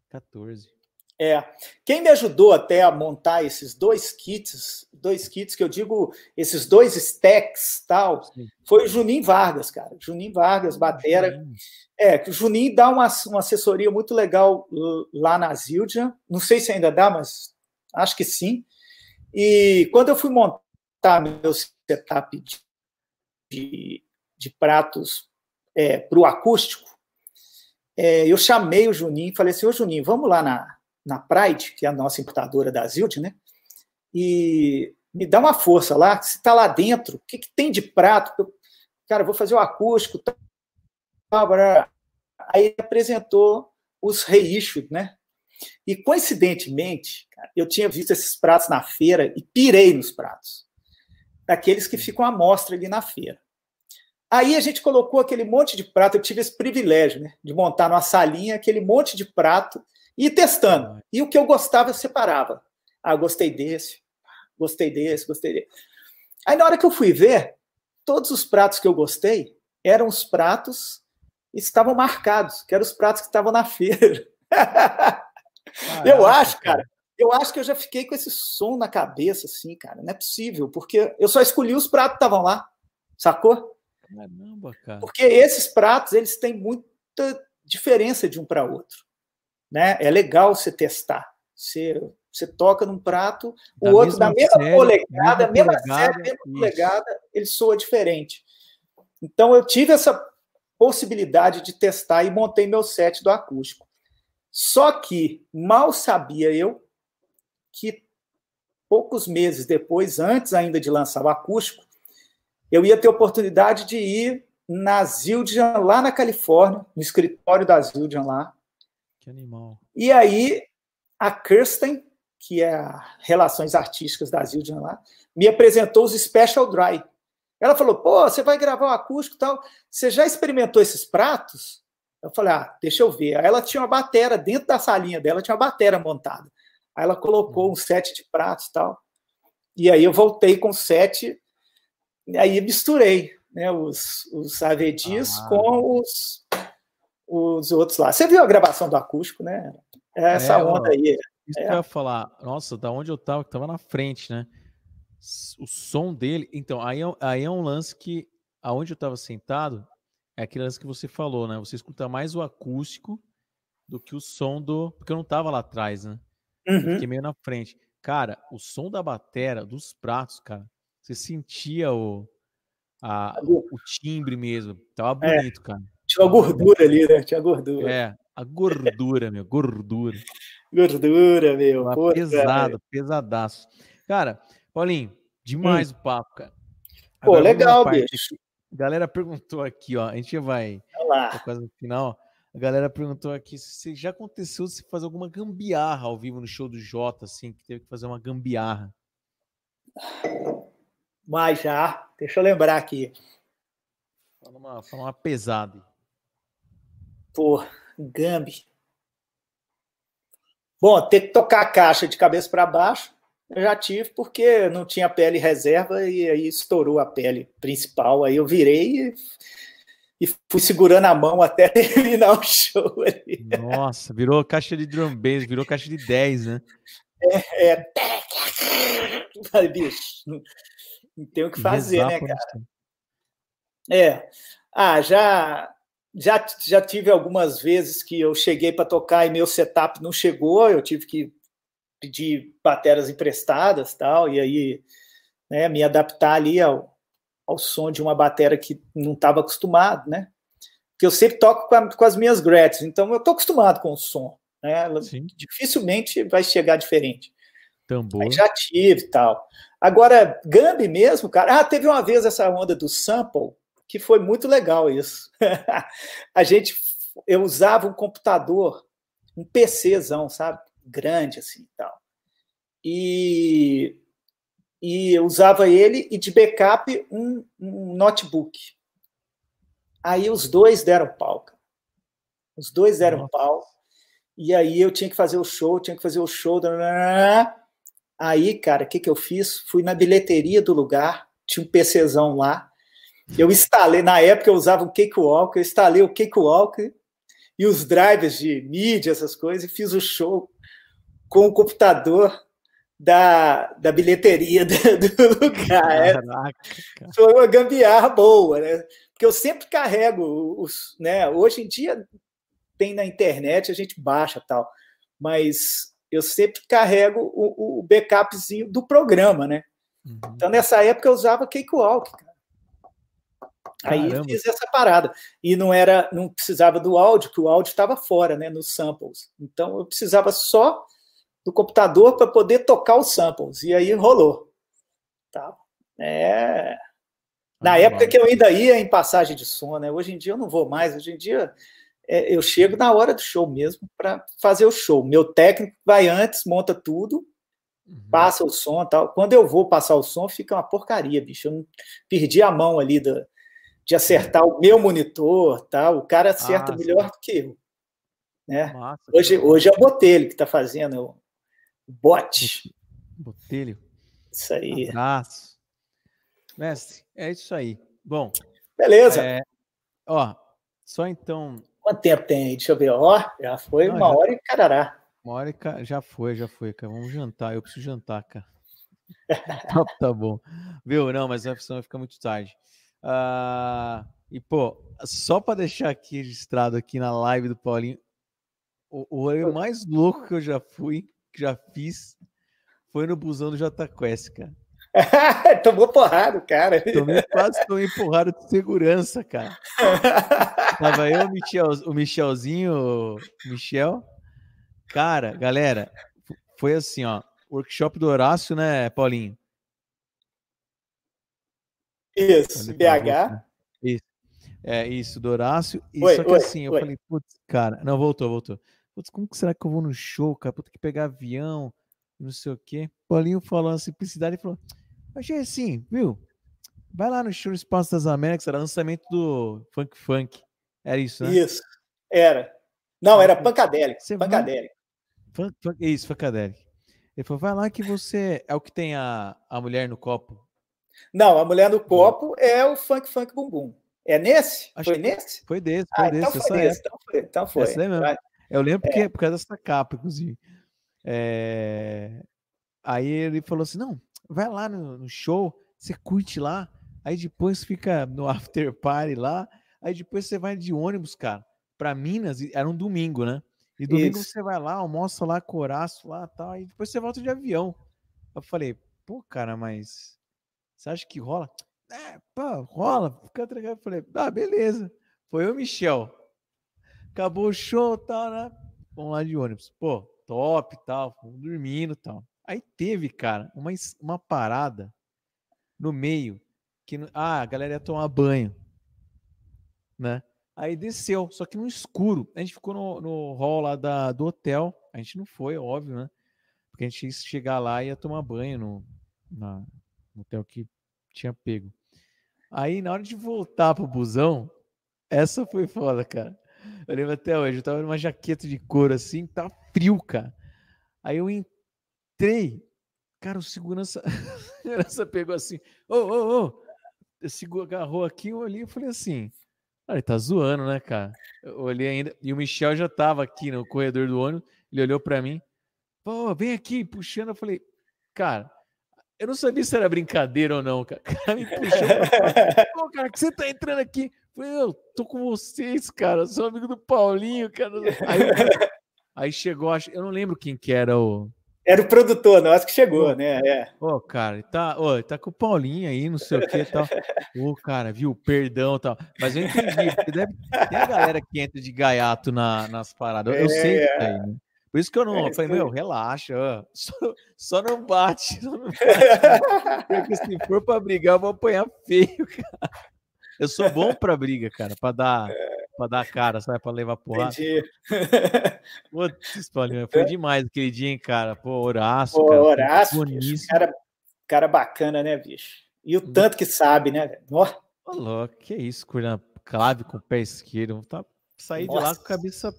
14. É. Quem me ajudou até a montar esses dois kits, dois kits que eu digo, esses dois stacks tal, Sim. foi o Juninho Vargas, cara. Juninho Vargas, batera. É, que o Juninho dá uma, uma assessoria muito legal lá na Zildjian. Não sei se ainda dá, mas acho que sim. E quando eu fui montar meu setup de, de, de pratos é, para o acústico, é, eu chamei o Juninho e falei assim: Ô Juninho, vamos lá na, na Pride, que é a nossa importadora da Zild, né? E me dá uma força lá, se está lá dentro, o que, que, tem de prato? Eu, cara, eu vou fazer o acústico. Tá, Aí apresentou os reissued, né? E coincidentemente, eu tinha visto esses pratos na feira e pirei nos pratos. Daqueles que ficam à mostra ali na feira. Aí a gente colocou aquele monte de prato, eu tive esse privilégio, né? De montar numa salinha aquele monte de prato e testando. E o que eu gostava, eu separava. Ah, gostei desse, gostei desse, gostei desse. Aí, na hora que eu fui ver, todos os pratos que eu gostei eram os pratos que estavam marcados, que eram os pratos que estavam na feira. Caraca, eu acho, cara, Eu acho que eu já fiquei com esse som na cabeça, assim, cara. Não é possível, porque eu só escolhi os pratos que estavam lá, sacou? Caramba, cara. Porque esses pratos, eles têm muita diferença de um para outro. Né? É legal você testar. Você, você toca num prato, o outro da mesma série, polegada, mesma, mesma série, mesma polegada, ele soa diferente. Então eu tive essa possibilidade de testar e montei meu set do acústico. Só que mal sabia eu que poucos meses depois, antes ainda de lançar o acústico, eu ia ter oportunidade de ir na Zildjian, lá na Califórnia, no escritório da Zildjian lá. Que animal. E aí, a Kirsten, que é a Relações Artísticas da Zildjian lá, me apresentou os Special Dry. Ela falou, pô, você vai gravar o um acústico e tal, você já experimentou esses pratos? Eu falei, ah, deixa eu ver. Aí ela tinha uma batera, dentro da salinha dela tinha uma batera montada. Aí ela colocou um set de pratos e tal. E aí eu voltei com sete, aí misturei né, os, os AVDs ah. com os, os outros lá. Você viu a gravação do acústico, né? Essa é, onda aí. Isso é. que eu ia falar. Nossa, da onde eu tava, que tava na frente, né? O som dele. Então, aí é, aí é um lance que, aonde eu tava sentado, é aquele lance que você falou, né? Você escuta mais o acústico do que o som do. Porque eu não tava lá atrás, né? Uhum. fiquei meio na frente. Cara, o som da batera, dos pratos, cara, você sentia o, a, o, o timbre mesmo. Tava é, bonito, é, cara. Tinha uma gordura ali, né? Tinha gordura. É, a gordura, meu, gordura. Gordura, meu. Pesado, pesadaço. Cara, Paulinho, demais hum. o papo, cara. Pô, legal, bicho. A galera perguntou aqui, ó. A gente vai. Tá quase no final. A galera perguntou aqui se já aconteceu se fazer alguma gambiarra ao vivo no show do Jota, assim, que teve que fazer uma gambiarra. Mas já, deixa eu lembrar aqui. Fala uma, fala uma pesada. Pô, gambi. Bom, ter que tocar a caixa de cabeça para baixo, eu já tive, porque não tinha pele reserva e aí estourou a pele principal. Aí eu virei e e fui segurando a mão até terminar o show ali. Nossa, virou caixa de drum bass, virou caixa de 10, né? É, é... Falei, bicho, não tem o que fazer, né, cara? É. Ah, já, já, já tive algumas vezes que eu cheguei para tocar e meu setup não chegou, eu tive que pedir bateras emprestadas tal, e aí né, me adaptar ali ao, ao som de uma bateria que não estava acostumado, né? Porque eu sempre toco com, a, com as minhas grats, então eu estou acostumado com o som, né? Ela dificilmente vai chegar diferente. Tambor. Aí já tive e tal. Agora, Gambi mesmo, cara. Ah, teve uma vez essa onda do sample, que foi muito legal isso. a gente, eu usava um computador, um PCzão, sabe? Grande assim e tal. E e usava ele e de backup um, um notebook. Aí os dois deram pau. Cara. Os dois deram Nossa. pau. E aí eu tinha que fazer o show, tinha que fazer o show. Aí, cara, o que, que eu fiz? Fui na bilheteria do lugar, tinha um PCzão lá. Eu instalei, na época eu usava o Cakewalk, eu instalei o Cakewalk e os drivers de mídia, essas coisas, e fiz o show com o computador da, da bilheteria do, lugar. É. Caraca, Foi uma gambiarra boa, né? Porque eu sempre carrego os, né? Hoje em dia tem na internet, a gente baixa tal, mas eu sempre carrego o, o backupzinho do programa, né? Uhum. Então nessa época eu usava Cakewalk, cara. Aí eu fiz essa parada. E não era, não precisava do áudio, que o áudio estava fora, né, nos samples. Então eu precisava só do computador para poder tocar os samples. E aí rolou. Tá? É... Na ah, época que eu ainda ia em passagem de som, né? Hoje em dia eu não vou mais. Hoje em dia é, eu chego na hora do show mesmo para fazer o show. Meu técnico vai antes, monta tudo, uhum. passa o som tal. Quando eu vou passar o som, fica uma porcaria, bicho. Eu perdi a mão ali da, de acertar o meu monitor, tal. O cara acerta ah, melhor sim. do que eu. Né? Massa, hoje, hoje é o Botelho que está fazendo Bote. Botelho. Isso aí. Abraço. Mestre, é isso aí. Bom. Beleza. É, ó, só então. Quanto tempo tem aí? Deixa eu ver. Ó, já foi Não, uma já... hora e carará. Mônica, já foi, já foi, cara. Vamos jantar. Eu preciso jantar, cara. tá, tá, bom. Viu? Não, mas a opção fica muito tarde. Uh, e, pô, só para deixar aqui registrado aqui na live do Paulinho, o, o rolê mais louco que eu já fui, que já fiz, foi no busão do J Quest, cara. Tomou porrada, cara. Tomei, quase tomei porrada de segurança, cara. Tava eu, o, Michel, o Michelzinho, o Michel. Cara, galera, foi assim, ó. Workshop do Horácio, né, Paulinho? Isso, BH. Isso. É, isso, do Horácio. E oi, só que oi, assim, eu oi. falei, putz, cara, não, voltou, voltou. Putz, como que será que eu vou no show, cara? Puta que pegar avião, não sei o quê. Paulinho falou a simplicidade e falou: Achei assim, viu? Vai lá no show Espaço das Américas, era lançamento do Funk Funk. Era isso, né? Isso, era. Não, era Pancadelic. Pancadelic. Funk, funk, isso, Funkadelic. Ele falou, vai lá que você é o que tem a, a mulher no copo. Não, a mulher no copo é o Funk Funk Bumbum. É nesse? Acho foi nesse? Foi desse, foi ah, desse. Então foi, desse então foi, então foi. Essa mesmo. Eu lembro porque, é. por causa dessa capa, inclusive. É... Aí ele falou assim: não, vai lá no, no, show, você curte lá, aí depois fica no after party lá, aí depois você vai de ônibus, cara, para Minas, era um domingo, né? E domingo Isso. você vai lá, almoça lá, coraço lá tal, e depois você volta de avião. Eu falei, pô, cara, mas você acha que rola? É, pô, rola, fica tranquilo. Eu falei, ah, beleza. Foi o Michel. Acabou o show tal, né? Vamos lá de ônibus. Pô, top tal, dormindo tal. Aí teve, cara, uma, uma parada no meio que ah, a galera ia tomar banho, né? Aí desceu, só que no escuro. A gente ficou no, no hall lá da, do hotel. A gente não foi, óbvio, né? Porque a gente ia chegar lá e ia tomar banho no, na, hotel que tinha pego. Aí, na hora de voltar pro busão, essa foi foda, cara. Eu lembro até hoje, eu tava numa jaqueta de couro assim, tá frio, cara. Aí eu entrei, cara, o segurança, o segurança pegou assim, ô, ô, ô, agarrou aqui, eu olhei e falei assim, ah, ele tá zoando, né, cara? Eu olhei ainda. E o Michel já tava aqui no corredor do ônibus. Ele olhou para mim. Pô, vem aqui, puxando. Eu falei, cara, eu não sabia se era brincadeira ou não, cara. O cara me puxou. Pô, cara, que você tá entrando aqui? Eu falei, eu tô com vocês, cara. Eu sou amigo do Paulinho, cara. Aí, aí chegou, eu não lembro quem que era o, era o produtor, não, acho que chegou, né? É. Ô, cara, tá, ô, tá com o Paulinho aí, não sei o que e tal. Ô, cara, viu? Perdão e tal. Mas eu entendi, porque deve, tem a galera que entra de gaiato na, nas paradas. Eu, é, sei que tem, né? Por isso que eu não. É, eu falei, meu, relaxa, só, só, não bate. Só não bate porque se for pra brigar, eu vou apanhar feio, cara. Eu sou bom pra briga, cara, pra dar. É pra dar cara, sabe? Pra levar porrada. Entendi. Putz, Paulinho, foi demais aquele dia, hein, cara? Pô, Horácio, Pô, cara. Horácio, bicho, cara, cara bacana, né, bicho? E o tanto que sabe, né, velho? Ô, louco, que isso, curando clave com o pé esquerdo. Tá, sair de lá com a cabeça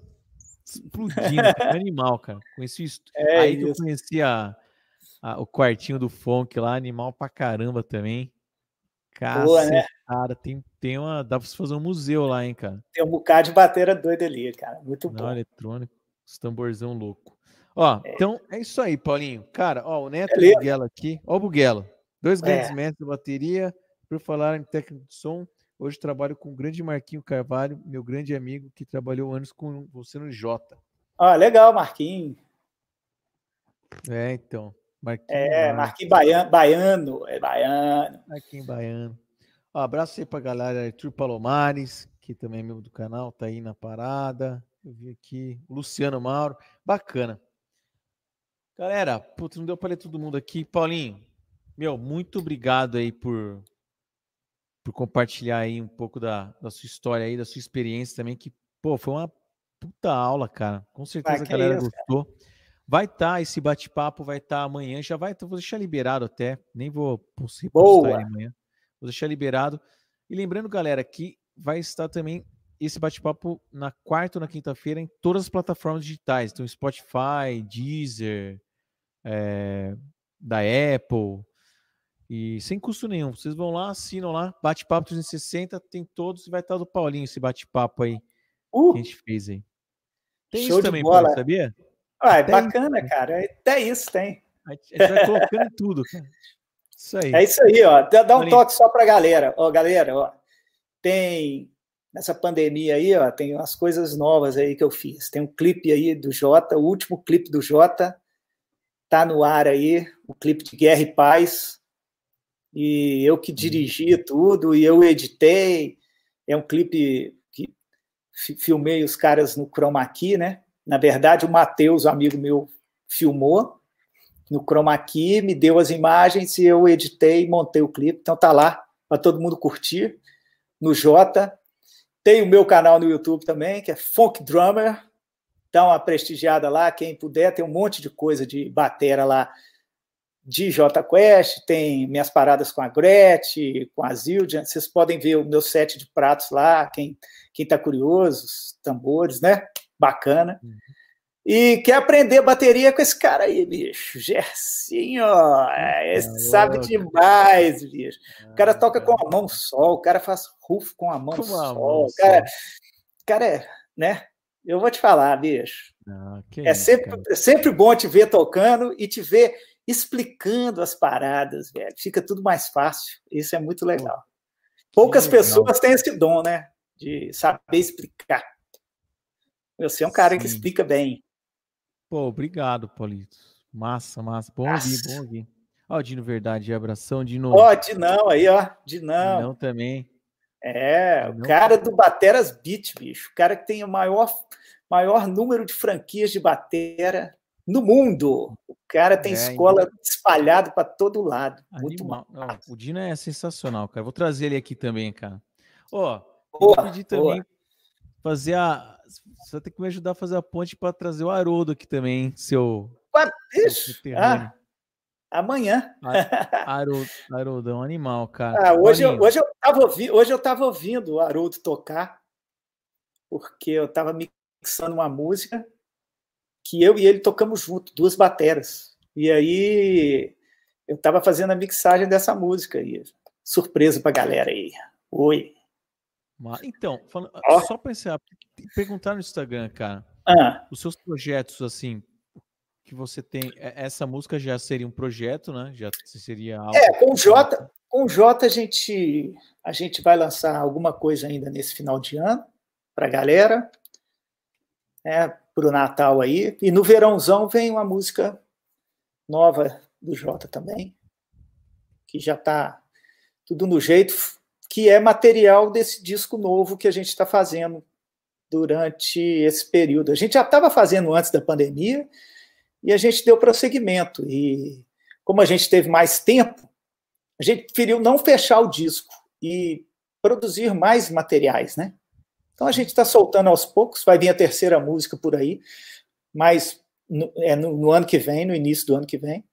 explodindo, animal, cara. Conheci isso. É Aí isso. que eu conheci a, a, o quartinho do funk lá, animal pra caramba também. Boa, né? Cara, tem, tem uma. Dá pra você fazer um museu lá, hein, cara? Tem um bocado de bateria doida ali, cara. Muito Não, bom. eletrônico, os tamborzão louco. Ó, é. então é isso aí, Paulinho. Cara, ó, o Neto e o Buguelo aqui. Ó, o Buguelo. Dois grandes é. mestres de bateria. Por falar em técnico de som, hoje trabalho com o grande Marquinho Carvalho, meu grande amigo, que trabalhou anos com você no Jota. Ah, legal, Marquinho. É, então. Marquinhos, é, Marquinhos Baiano, Baiano, é Baiano. Marquinhos Baiano. Um abraço aí pra galera Arthur Palomares, que também é membro do canal, tá aí na parada. Eu vi aqui. Luciano Mauro. Bacana. Galera, putz, não deu pra ler todo mundo aqui. Paulinho, meu, muito obrigado aí por, por compartilhar aí um pouco da, da sua história aí, da sua experiência também, que, pô, foi uma puta aula, cara. Com certeza ah, a galera é isso, gostou. Cara. Vai estar, tá, esse bate-papo vai estar tá amanhã, já vai, vou deixar liberado até, nem vou postar amanhã. Vou deixar liberado. E lembrando, galera, que vai estar também esse bate-papo na quarta ou na quinta-feira em todas as plataformas digitais. Então, Spotify, Deezer, é, da Apple. E sem custo nenhum. Vocês vão lá, assinam lá, bate-papo 360, tem todos e vai estar do Paulinho esse bate-papo aí uh! que a gente fez aí. Tem Show isso também, Paulo, sabia? Ah, é bacana, cara. Até isso tem. A gente vai colocando tudo, cara. Isso aí. É isso aí, ó. Dá um toque só pra galera. Ó, galera, ó. Tem nessa pandemia aí, ó, tem umas coisas novas aí que eu fiz. Tem um clipe aí do Jota, o último clipe do Jota, tá no ar aí, o clipe de Guerra e Paz. E eu que dirigi tudo, e eu editei. É um clipe que filmei os caras no Chroma Key, né? Na verdade, o Matheus, amigo meu, filmou no Chroma Key, me deu as imagens e eu editei e montei o clipe. Então tá lá para todo mundo curtir no Jota. Tem o meu canal no YouTube também, que é Funk Drummer. Dá uma prestigiada lá, quem puder, tem um monte de coisa de batera lá de J Quest, tem minhas paradas com a Gretchen, com a Zildjian. Vocês podem ver o meu set de pratos lá, quem está curioso, os tambores, né? Bacana. Uhum. E quer aprender bateria com esse cara aí, bicho. Gersinho, é sabe demais, bicho. O cara toca com a mão só, o cara faz rufo com a mão com só. Mão o cara, cara é, né? Eu vou te falar, bicho. Ah, é, isso, sempre, é sempre bom te ver tocando e te ver explicando as paradas, velho. Fica tudo mais fácil. Isso é muito legal. Poucas legal. pessoas têm esse dom, né? De saber explicar. Você é um cara Sim. que explica bem. Pô, obrigado, Paulito. Massa, massa. Bom ouvir, bom ouvir. Ó, Dino Verdade, abração, Dino. Ó, Dinão aí, ó. Dinão. Dinão também. É, Dinão. o cara do Bateras Beat, bicho. O cara que tem o maior, maior número de franquias de batera no mundo. O cara tem é, escola ainda... espalhado para todo lado. Muito Animal. o Dino é sensacional, cara. Vou trazer ele aqui também, cara. Ó, vou pedir também boa. fazer a você vai ter que me ajudar a fazer a ponte para trazer o Haroldo aqui também, seu. Isso. Ah, amanhã. Haroldo, Haroldo é um animal, cara. Ah, hoje, eu, hoje, eu tava ouvindo, hoje eu tava ouvindo o Haroldo tocar, porque eu tava mixando uma música que eu e ele tocamos junto, duas bateras. E aí eu tava fazendo a mixagem dessa música aí. Surpresa pra galera aí. Oi. Então, falando, oh. só encerrar, perguntar no Instagram, cara, ah. os seus projetos, assim, que você tem, é, essa música já seria um projeto, né? Já seria algo... É, com o Jota, com o Jota a gente, a gente vai lançar alguma coisa ainda nesse final de ano para a galera, né, para o Natal aí, e no verãozão vem uma música nova do Jota também, que já está tudo no jeito, que é material desse disco novo que a gente está fazendo durante esse período. A gente já estava fazendo antes da pandemia e a gente deu prosseguimento. E como a gente teve mais tempo, a gente preferiu não fechar o disco e produzir mais materiais, né? Então a gente está soltando aos poucos, vai vir a terceira música por aí, mas no, é no, no ano que vem, no início do ano que vem.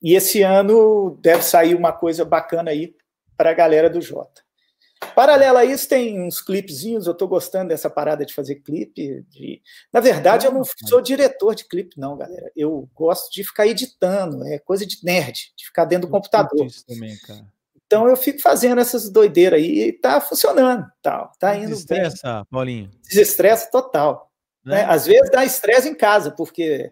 E esse ano deve sair uma coisa bacana aí para a galera do Jota. Paralelo a isso, tem uns clipezinhos. Eu estou gostando dessa parada de fazer clipe. De... Na verdade, eu não sou diretor de clipe, não, galera. Eu gosto de ficar editando. É coisa de nerd, de ficar dentro do computador. Também, então eu fico fazendo essas doideiras aí e tá funcionando. Tá, tá indo Desestressa, bem. Paulinho. Desestressa total. Né? né? Às vezes dá estresse em casa, porque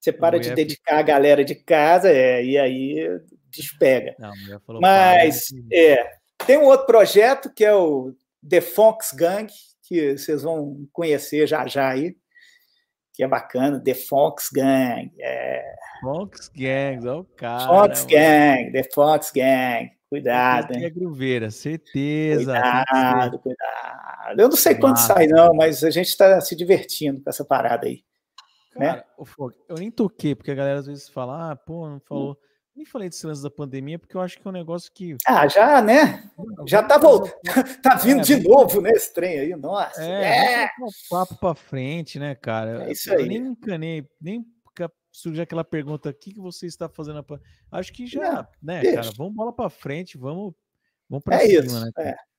você para de dedicar a galera de casa é, e aí despega. Não, Mas, é, tem um outro projeto que é o The Fox Gang, que vocês vão conhecer já já aí, que é bacana, The Fox Gang. É... Fox Gang, é o cara. Fox Gang, The Fox Gang. Cuidado, hein? É gruveira, certeza. Cuidado, cuidado. Eu não sei quando sai, não, mas a gente está se divertindo com essa parada aí. Né? Cara, né? eu nem toquei, porque a galera às vezes fala, ah, pô, não falou. Hum. Nem falei desse lance da pandemia, porque eu acho que é um negócio que. Ah, já, né? Já tá voltando. tá vindo é, de novo, né? Esse trem aí, nossa. É, é. Um papo pra frente, né, cara? É isso aí. Eu nem encanei, nem surge aquela pergunta: o que, que você está fazendo? Pra... Acho que já, é, né, cara? Vamos bola pra frente, vamos, vamos pra é cima, isso, né?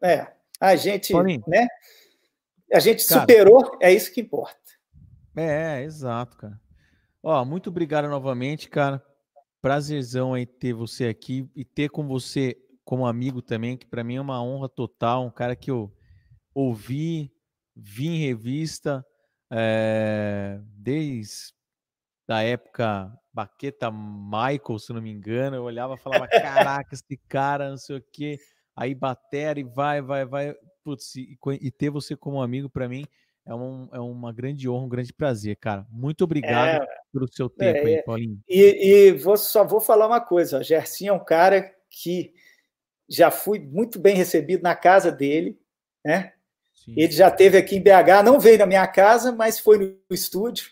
É, é. A gente, né? A gente cara, superou, é isso que importa. É, é, exato, cara. Ó, muito obrigado novamente, cara prazerzão aí ter você aqui e ter com você como amigo também, que para mim é uma honra total, um cara que eu ouvi, vi em revista, é, desde da época Baqueta Michael, se não me engano, eu olhava e falava, caraca, esse cara, não sei o quê. Aí batera e vai, vai, vai. Putz, e, e ter você como amigo, para mim, é, um, é uma grande honra, um grande prazer, cara. Muito obrigado é, pelo seu tempo é, aí, Paulinho. E, e vou, só vou falar uma coisa: o Gersinho é um cara que já fui muito bem recebido na casa dele, né? Sim. Ele já teve aqui em BH, não veio na minha casa, mas foi no estúdio,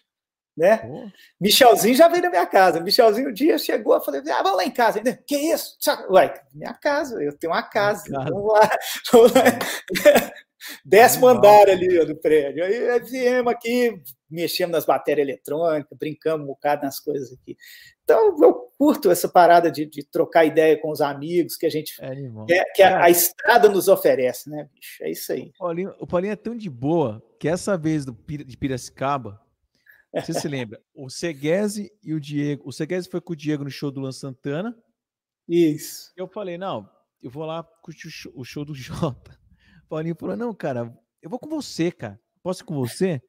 né? Pô. Michelzinho já veio na minha casa. Michelzinho um dia chegou, eu falei, ah, vamos lá em casa. Ele, que isso? Ué, minha casa, eu tenho uma casa. Vamos lá. Vamos lá. Décimo andar ali ó, do prédio. Aí viemos aqui, mexemos nas baterias eletrônicas, brincamos um bocado nas coisas aqui. Então, eu curto essa parada de, de trocar ideia com os amigos que a gente. É, que, que a, a, estrada nos oferece, né, bicho? É isso aí. O Paulinho, o Paulinho é tão de boa que essa vez do, de Piracicaba, você se lembra? O Seguese e o Diego. O Seguese foi com o Diego no show do Lan Santana. Isso. Eu falei, não, eu vou lá curtir o show, o show do Jota. Paulinho falou: não, cara, eu vou com você, cara. Posso ir com você?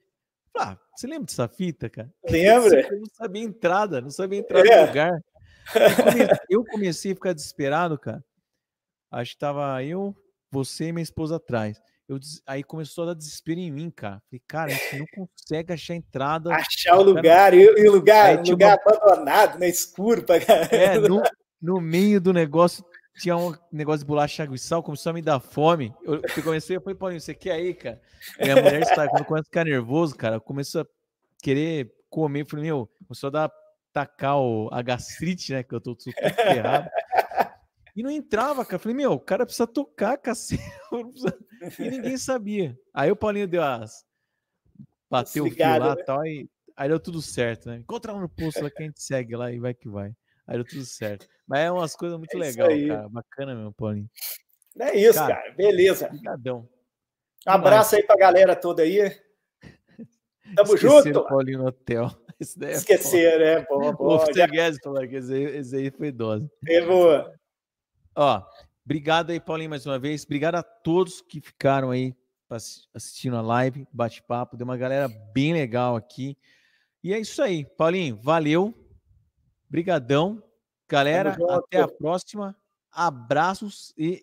Ah, você lembra dessa fita, cara? Lembra? Eu não sabia entrada, não sabia entrar é. no lugar. Eu comecei, eu comecei, a ficar desesperado, cara. Acho que tava eu, você e minha esposa atrás. Eu, aí começou a dar desespero em mim, cara. Falei, cara, a gente não consegue achar entrada. Achar o lugar, e o lugar, um lugar uma... abandonado, né? Escuro pra. É, no, no meio do negócio tinha um negócio de bolacha água e sal, começou a me dar fome. Eu, eu comecei, eu falei, Paulinho, você quer aí, cara? Minha mulher está, quando começa a ficar nervoso, cara, começou a querer comer. Eu falei, meu, começou a dar, tacar o, a gastrite, né? Que eu tô, tudo ferrado. E não entrava, cara. Eu falei, meu, o cara precisa tocar, cacete. E ninguém sabia. Aí o Paulinho deu as. Bateu Desligado, o fio lá e né? tal, e aí deu tudo certo, né? Encontra lá no posto lá que a gente segue lá e vai que vai. Aí deu tudo certo. Mas é umas coisas muito é legais, cara. Bacana mesmo, Paulinho. É isso, cara. cara. Beleza. Obrigadão. Um abraço aí pra galera toda aí. Tamo Esqueceram junto. Paulinho no hotel. É Esquecer, né? Boa, boa. O Segues falou que esse, esse aí foi dose. É boa. Ó, obrigado aí, Paulinho, mais uma vez. Obrigado a todos que ficaram aí assistindo a live, bate-papo. Deu uma galera bem legal aqui. E é isso aí, Paulinho. Valeu. Brigadão. Galera, até a próxima. Abraços e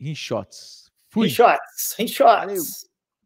rinchotes. Fui. Rinchotes, rinchotes. Valeu.